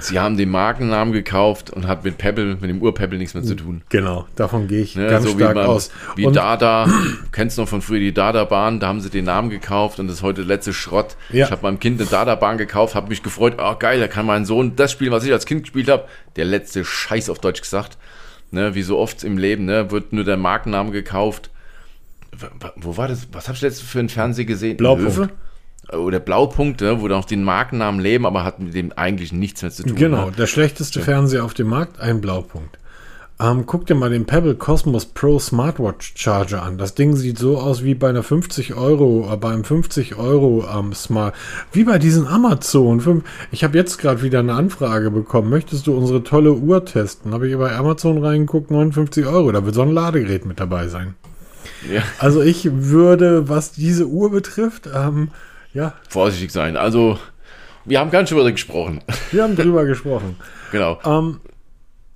Sie haben den Markennamen gekauft und hat mit Pebble, mit dem Ur-Pebble nichts mehr zu tun. genau, davon gehe ich Ne, ganz so stark wie, man, aus. wie Und- Dada, kennst du noch von früher die Dada-Bahn, da haben sie den Namen gekauft und das ist heute der letzte Schrott. Ja. Ich habe meinem Kind eine Dada-Bahn gekauft, habe mich gefreut, oh geil, da kann mein Sohn das spielen, was ich als Kind gespielt habe. Der letzte Scheiß auf Deutsch gesagt. Ne, wie so oft im Leben, ne, wird nur der Markenname gekauft. Wo war das? Was habe ich letztens für einen Fernseher gesehen? Blaupunkt. Löwe? Oder Blaupunkt, ne, wo da noch den Markennamen leben, aber hat mit dem eigentlich nichts mehr zu tun. Genau, Ne? der schlechteste Fernseher auf dem Markt, ein Blaupunkt. Ähm, guck dir mal den Pebble Cosmos Pro Smartwatch Charger an. Das Ding sieht so aus wie bei einer 50 Euro, äh, beim 50 Euro ähm, Smart, wie bei diesen Amazon. Ich habe jetzt gerade wieder eine Anfrage bekommen. Möchtest du unsere tolle Uhr testen? Habe ich bei Amazon reingeguckt, 59 Euro. Da wird so ein Ladegerät mit dabei sein. Ja. Also ich würde, was diese Uhr betrifft, ähm, ja, Vorsichtig sein. Also, wir haben ganz schön über gesprochen. wir haben drüber gesprochen. Genau. Ähm,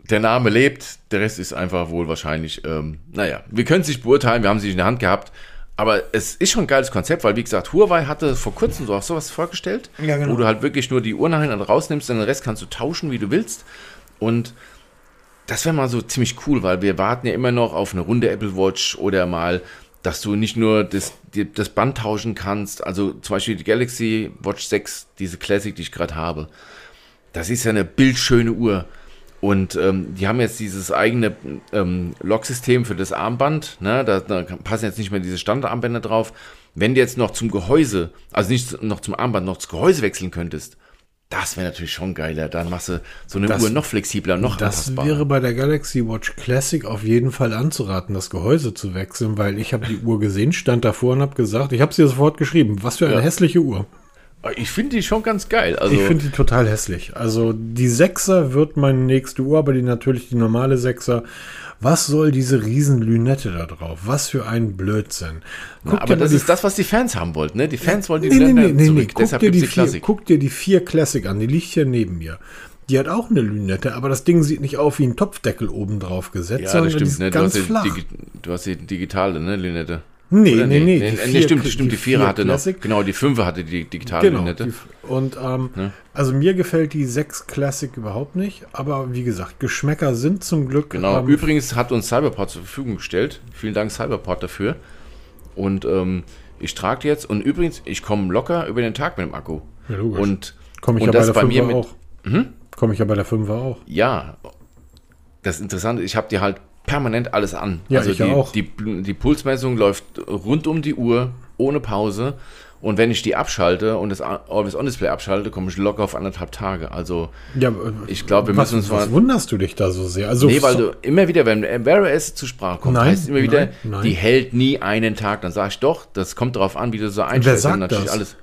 der Name lebt, der Rest ist einfach wohl wahrscheinlich, ähm, naja, wir können es nicht beurteilen, wir haben sie in der Hand gehabt, aber es ist schon ein geiles Konzept, weil wie gesagt, Huawei hatte vor kurzem so auch sowas vorgestellt, Ja, genau. wo du halt wirklich nur die Uhr nachher dann rausnimmst, und den Rest kannst du tauschen, wie du willst und das wäre mal so ziemlich cool, weil wir warten ja immer noch auf eine runde Apple Watch oder mal, dass du nicht nur das, die, das Band tauschen kannst, also zum Beispiel die Galaxy Watch 6, diese Classic, die ich gerade habe, das ist ja eine bildschöne Uhr. Und ähm, die haben jetzt dieses eigene ähm, Locksystem für das Armband. Ne? Da, da passen jetzt nicht mehr diese Standardarmbänder drauf. Wenn du jetzt noch zum Gehäuse, also nicht noch zum Armband, noch das Gehäuse wechseln könntest, das wäre natürlich schon geiler. Dann machst du so eine Das- Uhr noch flexibler, noch Das wäre bei der Galaxy Watch Classic auf jeden Fall anzuraten, das Gehäuse zu wechseln, weil ich habe die Uhr gesehen, stand davor und habe gesagt, ich habe sie sofort geschrieben, was für eine Ja. hässliche Uhr. Ich finde die schon ganz geil. Also, Ich finde die total hässlich. Also die Sechser wird meine nächste Uhr, aber die natürlich die normale Sechser. Was soll diese riesen Lünette da drauf? Was für ein Blödsinn. Guck aber das ist das, was die Fans haben wollten. Ne? Die Fans wollten die nee, Länder nee, nee, zurück. Guck, Deshalb dir die die vier, Klassik. guck dir die vier Classic an. Die liegt hier neben mir. Die hat auch eine Lünette, aber das Ding sieht nicht auf wie ein Topfdeckel oben drauf gesetzt, Ja, sondern das die stimmt. ist Ne? Du, ganz hast die, flach. Digi- du hast die digitale, ne, Lünette? Nee, Oder nee, nee, nee, die nee, vier- stimmt, die stimmt. Die Vierer vier hatte noch. Classic. Genau, die Fünfer hatte die digitale Genau. Lünette. Die, und ähm, also mir gefällt die 6 Classic überhaupt nicht, aber wie gesagt, Geschmäcker sind zum Glück. Genau. ähm, Übrigens hat uns Cyberport zur Verfügung gestellt. Vielen Dank, Cyberport, dafür. Und ähm, ich trage die jetzt. Und übrigens, ich komme locker über den Tag mit dem Akku. Ja, logisch. Und, Komme ich und ja bei der bei mir 5er mit. auch. Komme ich ja bei der 5er auch. Ja, das Interessante, ich habe dir halt permanent alles an. Ja, also ich die, auch. Die, die Pulsmessung läuft rund um die Uhr, ohne Pause. Und wenn ich die abschalte und das Always-On-Display abschalte, komme ich locker auf anderthalb Tage. Also, Ja, Ich glaube, wir was, müssen uns was mal- wunderst du dich da so sehr? Also nee, weil so- du immer wieder, wenn Wear OS zu Sprache kommt, Nein, heißt immer wieder, nein, nein. die hält nie einen Tag. Dann sage ich doch, das kommt darauf an, wie du so einstellst. sagt Und natürlich das? alles.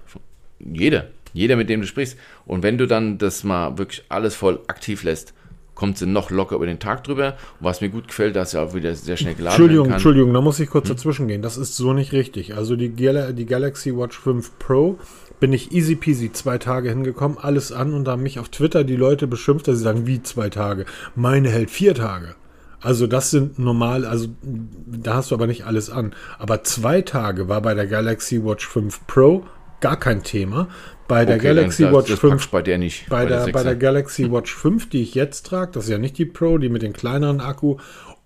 Jeder. Jeder, mit dem du sprichst. Und wenn du dann das mal wirklich alles voll aktiv lässt, kommt sie noch locker über den Tag drüber. Und was mir gut gefällt, dass sie auch wieder sehr schnell geladen Entschuldigung, kann. Entschuldigung, da muss ich Hm? kurz dazwischen gehen. Das ist so nicht richtig. Also die, Gal die Galaxy Watch 5 Pro bin ich easy peasy zwei Tage hingekommen, alles an und da haben mich auf Twitter die Leute beschimpft, dass sie sagen, wie zwei Tage? Meine hält vier Tage. Also das sind normal, also da hast du aber nicht alles an. Aber zwei Tage war bei der Galaxy Watch 5 Pro gar kein Thema. Bei der Okay, dann Galaxy das- Watch das 5 packst bei der nicht. bei, der, bei der 6er. Galaxy Watch 5, die ich jetzt trage, das ist ja nicht die Pro, die mit dem kleineren Akku,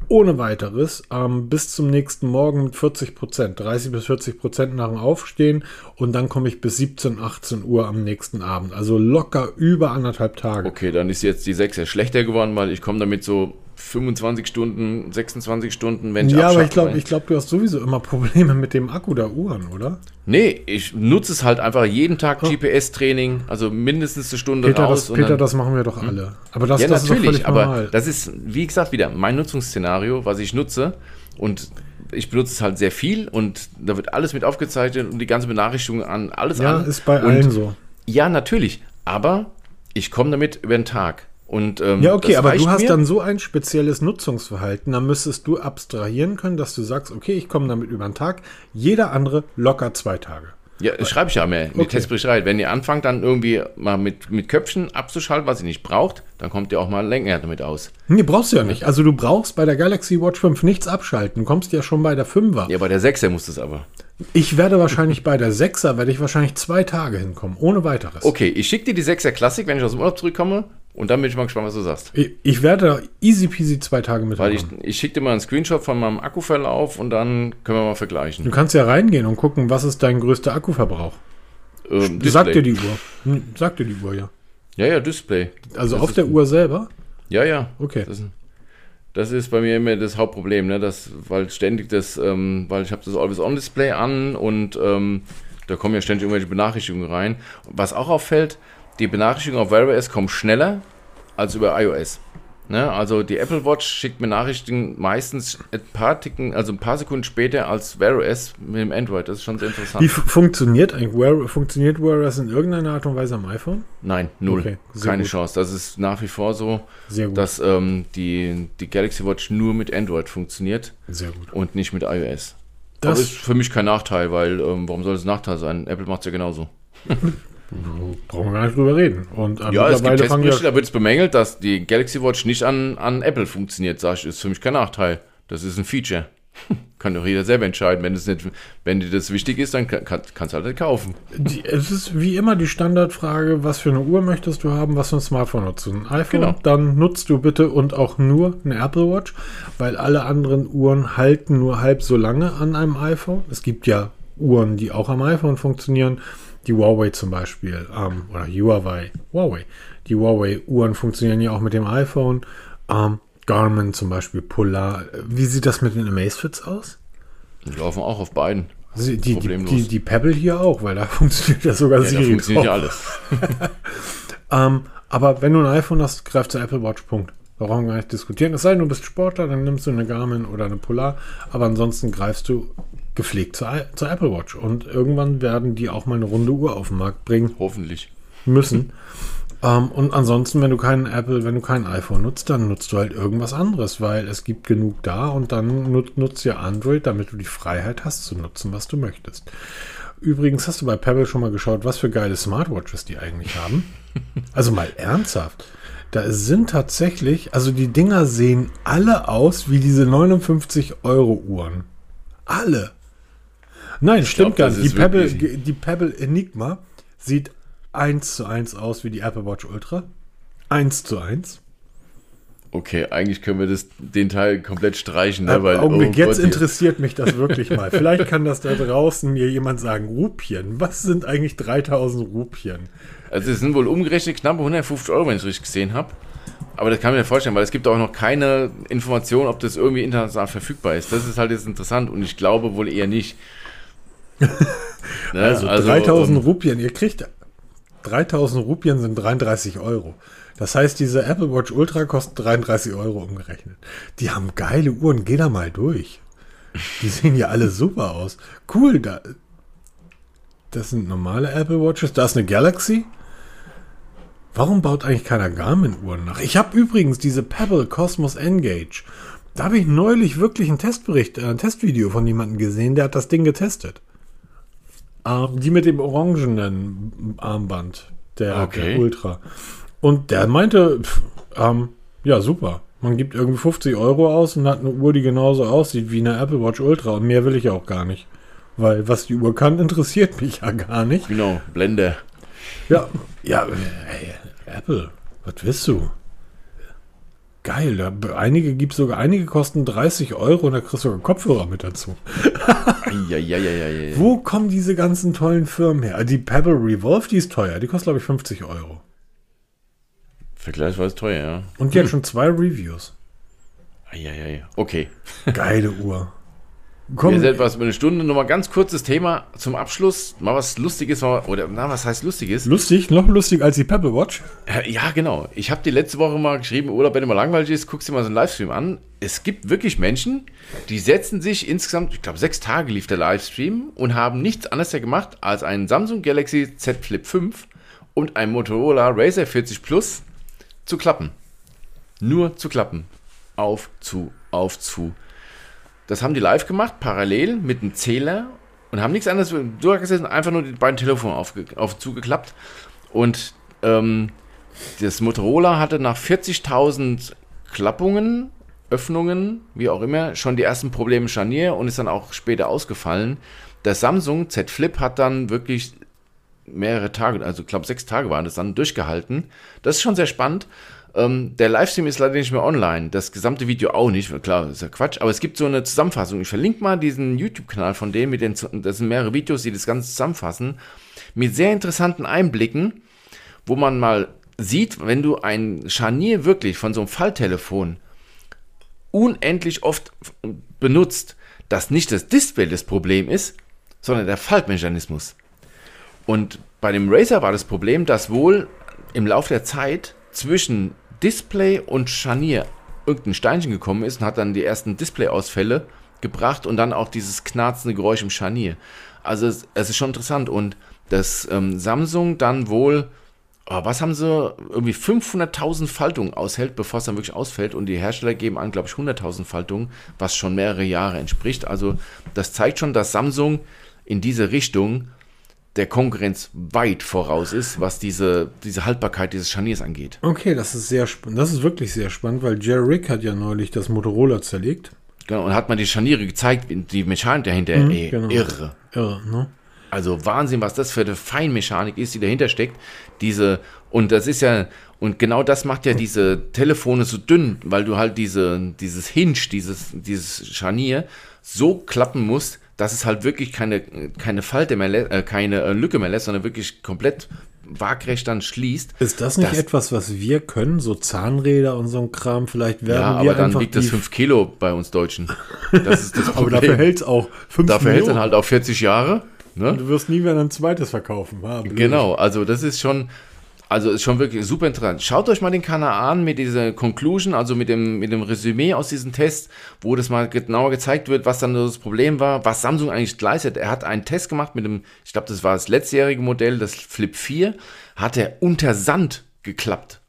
ohne weiteres, ähm, bis zum nächsten Morgen mit 40 Prozent, 30 bis 40 Prozent nach dem Aufstehen und dann komme ich bis 17, 18 Uhr am nächsten Abend. Also locker über anderthalb Tage. Okay, dann ist jetzt die 6 ja schlechter geworden, weil ich komme damit so 25 Stunden, 26 Stunden, wenn ich Ja, aber ich glaube, weil- ich glaub, du hast sowieso immer Probleme mit dem Akku der Uhren, oder? Nee, ich nutze es halt einfach jeden Tag GPS-Training, also mindestens eine Stunde Oh. Peter, raus. das, Peter, dann- das machen wir doch alle. Aber das, ja, das ist doch natürlich, völlig aber normal. das ist, wie gesagt, wieder mein Nutzungsszenario, was ich nutze. Und ich benutze es halt sehr viel und da wird alles mit aufgezeichnet und die ganze Benachrichtigung an, alles ja, an. ist bei und, allen so. Ja, natürlich, aber ich komme damit über den Tag. Und, ähm, Ja, okay, aber du hast mir. dann so ein spezielles Nutzungsverhalten, dann müsstest du abstrahieren können, dass du sagst, okay, ich komme damit über den Tag, jeder andere locker zwei Tage. Ja, das schreibe ich ja mehr Okay. Testbericht rein. Wenn ihr anfangt, dann irgendwie mal mit, mit Köpfchen abzuschalten, was ihr nicht braucht, dann kommt ihr auch mal länger damit aus. Nee, brauchst du ja nicht. Also du brauchst bei der Galaxy Watch 5 nichts abschalten, kommst ja schon bei der 5er. Ja, bei der 6er muss das aber. Ich werde wahrscheinlich bei der 6er, werde ich wahrscheinlich zwei Tage hinkommen, ohne weiteres. Okay, ich schicke dir die 6er Klassik, wenn ich aus dem Urlaub zurückkomme. Und dann bin ich mal gespannt, was du sagst. Ich, ich werde easy peasy zwei Tage mit Weil ich, ich schicke dir mal einen Screenshot von meinem Akkuverlauf und dann können wir mal vergleichen. Du kannst ja reingehen und gucken, was ist dein größter Akkuverbrauch. Ähm, Sag dir die Uhr. Hm, Sag dir die Uhr, ja. Ja, ja, Display. Also Das auf ist- der Uhr selber? Ja, ja. Okay. Das, das ist bei mir immer das Hauptproblem, ne? Das, weil ständig das, ähm, weil ich habe das Always-On-Display an und ähm, da kommen ja ständig irgendwelche Benachrichtigungen rein. Was auch auffällt, die Benachrichtigungen auf Wear OS kommen schneller als über iOS. Ne? Also die Apple Watch schickt Benachrichtigungen meistens ein paar Ticken, also ein paar Sekunden später als Wear OS mit dem Android. Das ist schon sehr interessant. Wie fu- funktioniert eigentlich Wear, funktioniert Wear OS in irgendeiner Art und Weise am iPhone? Nein, null. Okay, Keine gut. Chance. Das ist nach wie vor so, dass ähm, die, die Galaxy Watch nur mit Android funktioniert Sehr gut. und nicht mit iOS. Das- Das ist für mich kein Nachteil, weil ähm, warum soll es ein Nachteil sein? Apple macht es ja genauso. Brauchen wir gar nicht drüber reden. Und äh, Ja, es gibt Testberichte, da wird es bemängelt, dass die Galaxy Watch nicht an, an Apple funktioniert. Sag ich, ist für mich kein Nachteil. Das ist ein Feature. Kann doch jeder selber entscheiden. Wenn, es nicht, wenn dir das wichtig ist, dann kann, kannst du halt nicht kaufen. die, es ist wie immer die Standardfrage, was für eine Uhr möchtest du haben, was für ein Smartphone nutzt du? Ein iPhone, Genau. dann nutzt du bitte und auch nur eine Apple Watch, weil alle anderen Uhren halten nur halb so lange an einem iPhone. Es gibt ja Uhren, die auch am iPhone funktionieren. Die Huawei zum Beispiel, ähm, oder Huawei, Huawei. Die Huawei-Uhren funktionieren ja auch mit dem iPhone. Ähm, Garmin zum Beispiel, Polar. Wie sieht das mit den Amazfits aus? Die laufen auch auf beiden. Also die, Problemlos. die, die Pebble hier auch, weil da funktioniert ja sogar Ja, da Siri funktioniert ja alles. Ähm, aber wenn du ein iPhone hast, greif zur Apple Watch, Punkt. Da brauchen wir gar nicht diskutieren. Es sei denn, du bist Sportler, dann nimmst du eine Garmin oder eine Polar. Aber ansonsten greifst du gepflegt zur, zur Apple Watch. Und irgendwann werden die auch mal eine runde Uhr auf den Markt bringen Hoffentlich. müssen. ähm, und ansonsten, wenn du keinen Apple, wenn du kein iPhone nutzt, dann nutzt du halt irgendwas anderes, weil es gibt genug da und dann nut, nutzt ja Android, damit du die Freiheit hast zu nutzen, was du möchtest. Übrigens hast du bei Pebble schon mal geschaut, was für geile Smartwatches die eigentlich haben? Also mal ernsthaft. Da sind tatsächlich, also die Dinger sehen alle aus wie diese 59 Euro Uhren. Alle. Nein, stimmt glaub, gar nicht. Die Pebble, die Pebble Enigma sieht eins zu eins aus wie die Apple Watch Ultra. Eins zu eins. Okay, eigentlich können wir das, den Teil komplett streichen, ne? Weil, Augenblick, oh jetzt Gott, interessiert mich das wirklich mal. Vielleicht kann das da draußen mir jemand sagen, Rupien. Was sind eigentlich 3000 Rupien? Also es sind wohl umgerechnet knapp 150 Euro, wenn ich es richtig gesehen habe. Aber das kann ich mir vorstellen, weil es gibt auch noch keine Information, ob das irgendwie international verfügbar ist. Das ist halt jetzt interessant und ich glaube wohl eher nicht. Ne? Also, 3000 ähm, Rupien, ihr kriegt 3000 Rupien sind 33 Euro. Das heißt, diese Apple Watch Ultra kostet 33 Euro umgerechnet. Die haben geile Uhren, geh da mal durch. Die sehen ja alle super aus. Cool, da, das sind normale Apple Watches. Da ist eine Galaxy. Warum baut eigentlich keiner Garmin-Uhren nach? Ich habe übrigens diese Pebble Cosmos Engage. Da habe ich neulich wirklich einen Testbericht, äh, ein Testvideo von jemandem gesehen, der hat das Ding getestet. Ähm, die mit dem orangenen Armband, der, Okay. der Ultra. Und der meinte, pff, ähm, ja, super. Man gibt irgendwie 50 Euro aus und hat eine Uhr, die genauso aussieht wie eine Apple Watch Ultra. Und mehr will ich auch gar nicht. Weil was die Uhr kann, interessiert mich ja gar nicht. Genau, Blende. Ja, ja, ey, Apple, was willst du? Geil, da, einige gibt sogar, einige kosten 30 Euro und da kriegst du sogar Kopfhörer mit dazu. Eieieiei. Wo kommen diese ganzen tollen Firmen her? Die Pebble Revolve, die ist teuer, die kostet glaube ich 50 Euro. Vergleichsweise teuer, ja. Und die hat schon zwei Reviews. Eieiei. Okay. Geile Uhr. Wir Komm, sind etwas über eine Stunde. Nochmal ganz kurzes Thema zum Abschluss. Mal was Lustiges, mal- oder na, was heißt Lustiges? lustig, noch lustiger als die Pebble Watch. Ja, genau. Ich habe die letzte Woche mal geschrieben, Urlaub, wenn du mal langweilig ist, guckst dir mal so einen Livestream an. Es gibt wirklich Menschen, die setzen sich insgesamt, ich glaube, sechs Tage lief der Livestream und haben nichts anderes gemacht, als einen Samsung Galaxy Z Flip 5 und ein Motorola Razer 40 Plus zu klappen. Nur zu klappen. Auf, zu, auf, zu. Das haben die live gemacht, parallel mit einem Zähler und haben nichts anderes durchgesessen, einfach nur die beiden Telefone aufge, auf zugeklappt. Und ähm, das Motorola hatte nach 40.000 Klappungen, Öffnungen, wie auch immer, schon die ersten Probleme im Scharnier und ist dann auch später ausgefallen. Der Samsung Z Flip hat dann wirklich mehrere Tage, also ich glaube sechs Tage waren das dann durchgehalten. Das ist schon sehr spannend. Ähm, der Livestream ist leider nicht mehr online, das gesamte Video auch nicht, klar, ist ja Quatsch, aber es gibt so eine Zusammenfassung. Ich verlinke mal diesen YouTube-Kanal von denen, mit den, das sind mehrere Videos, die das Ganze zusammenfassen, mit sehr interessanten Einblicken, wo man mal sieht, wenn du ein Scharnier wirklich von so einem Falltelefon unendlich oft benutzt, dass nicht das Display das Problem ist, sondern der Faltmechanismus. Und bei dem Razer war das Problem, dass wohl im Laufe der Zeit zwischen Display und Scharnier irgendein Steinchen gekommen ist und hat dann die ersten Displayausfälle gebracht und dann auch dieses knarzende Geräusch im Scharnier. Also es, es ist schon interessant und das ähm, Samsung dann wohl, oh, was haben sie, irgendwie 500.000 Faltungen aushält, bevor es dann wirklich ausfällt und die Hersteller geben an, glaube ich, 100.000 Faltungen, was schon mehrere Jahre entspricht. Also das zeigt schon, dass Samsung in diese Richtung der Konkurrenz weit voraus ist, was diese, diese Haltbarkeit dieses Scharniers angeht. Okay, das ist sehr spannend. Das ist wirklich sehr spannend, weil Jerry Rick hat ja neulich das Motorola zerlegt. Genau, und hat man die Scharniere gezeigt, die Mechanik dahinter, Mhm, ey, genau. irre. Irre, ne? Also Wahnsinn, was das für eine Feinmechanik ist, die dahinter steckt. Diese, und das ist ja, und genau das macht ja diese Telefone so dünn, weil du halt diese, dieses Hinge, dieses, dieses Scharnier so klappen musst, dass es halt wirklich keine, keine Falte mehr, äh, keine äh, Lücke mehr lässt, sondern wirklich komplett waagrecht dann schließt. Ist das nicht Das- etwas, was wir können? So Zahnräder und so ein Kram? Vielleicht werden Ja, wir aber dann wiegt das die- 5 Kilo bei uns Deutschen. Das ist das Aber Problem. dafür hält es auch 5 Dafür hält es dann halt auch 40 Jahre. Ne? Du wirst nie wieder ein zweites verkaufen. Ah, blöd. Genau, also das ist schon. Also ist schon wirklich super interessant. Schaut euch mal den Kanal an mit dieser Conclusion, also mit dem, mit dem Resümee aus diesem Test, wo das mal genauer gezeigt wird, was dann das Problem war, was Samsung eigentlich leistet. Er hat einen Test gemacht mit dem, ich glaube, das war das letztjährige Modell, das Flip 4, hat er unter Sand geklappt.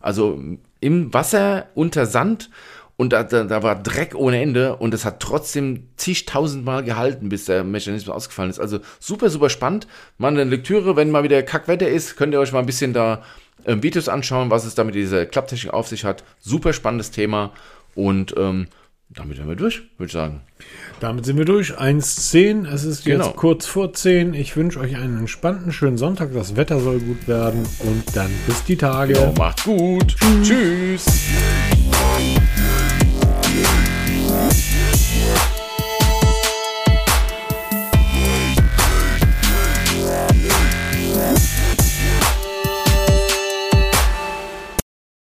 Also im Wasser unter Sand und da, da, da war Dreck ohne Ende und es hat trotzdem zigtausendmal gehalten, bis der Mechanismus ausgefallen ist. Also super, super spannend. Mal eine Lektüre, wenn mal wieder Kackwetter ist, könnt ihr euch mal ein bisschen da äh, Videos anschauen, was es da mit dieser Klapptechnik auf sich hat. Super spannendes Thema und ähm, damit sind wir durch, würde ich sagen. Damit sind wir durch. 1.10. Es ist Genau. jetzt kurz vor 10. Ich wünsche euch einen entspannten, schönen Sonntag. Das Wetter soll gut werden. Und dann bis die Tage. Genau, macht's gut. Tschüss. Tschüss. you.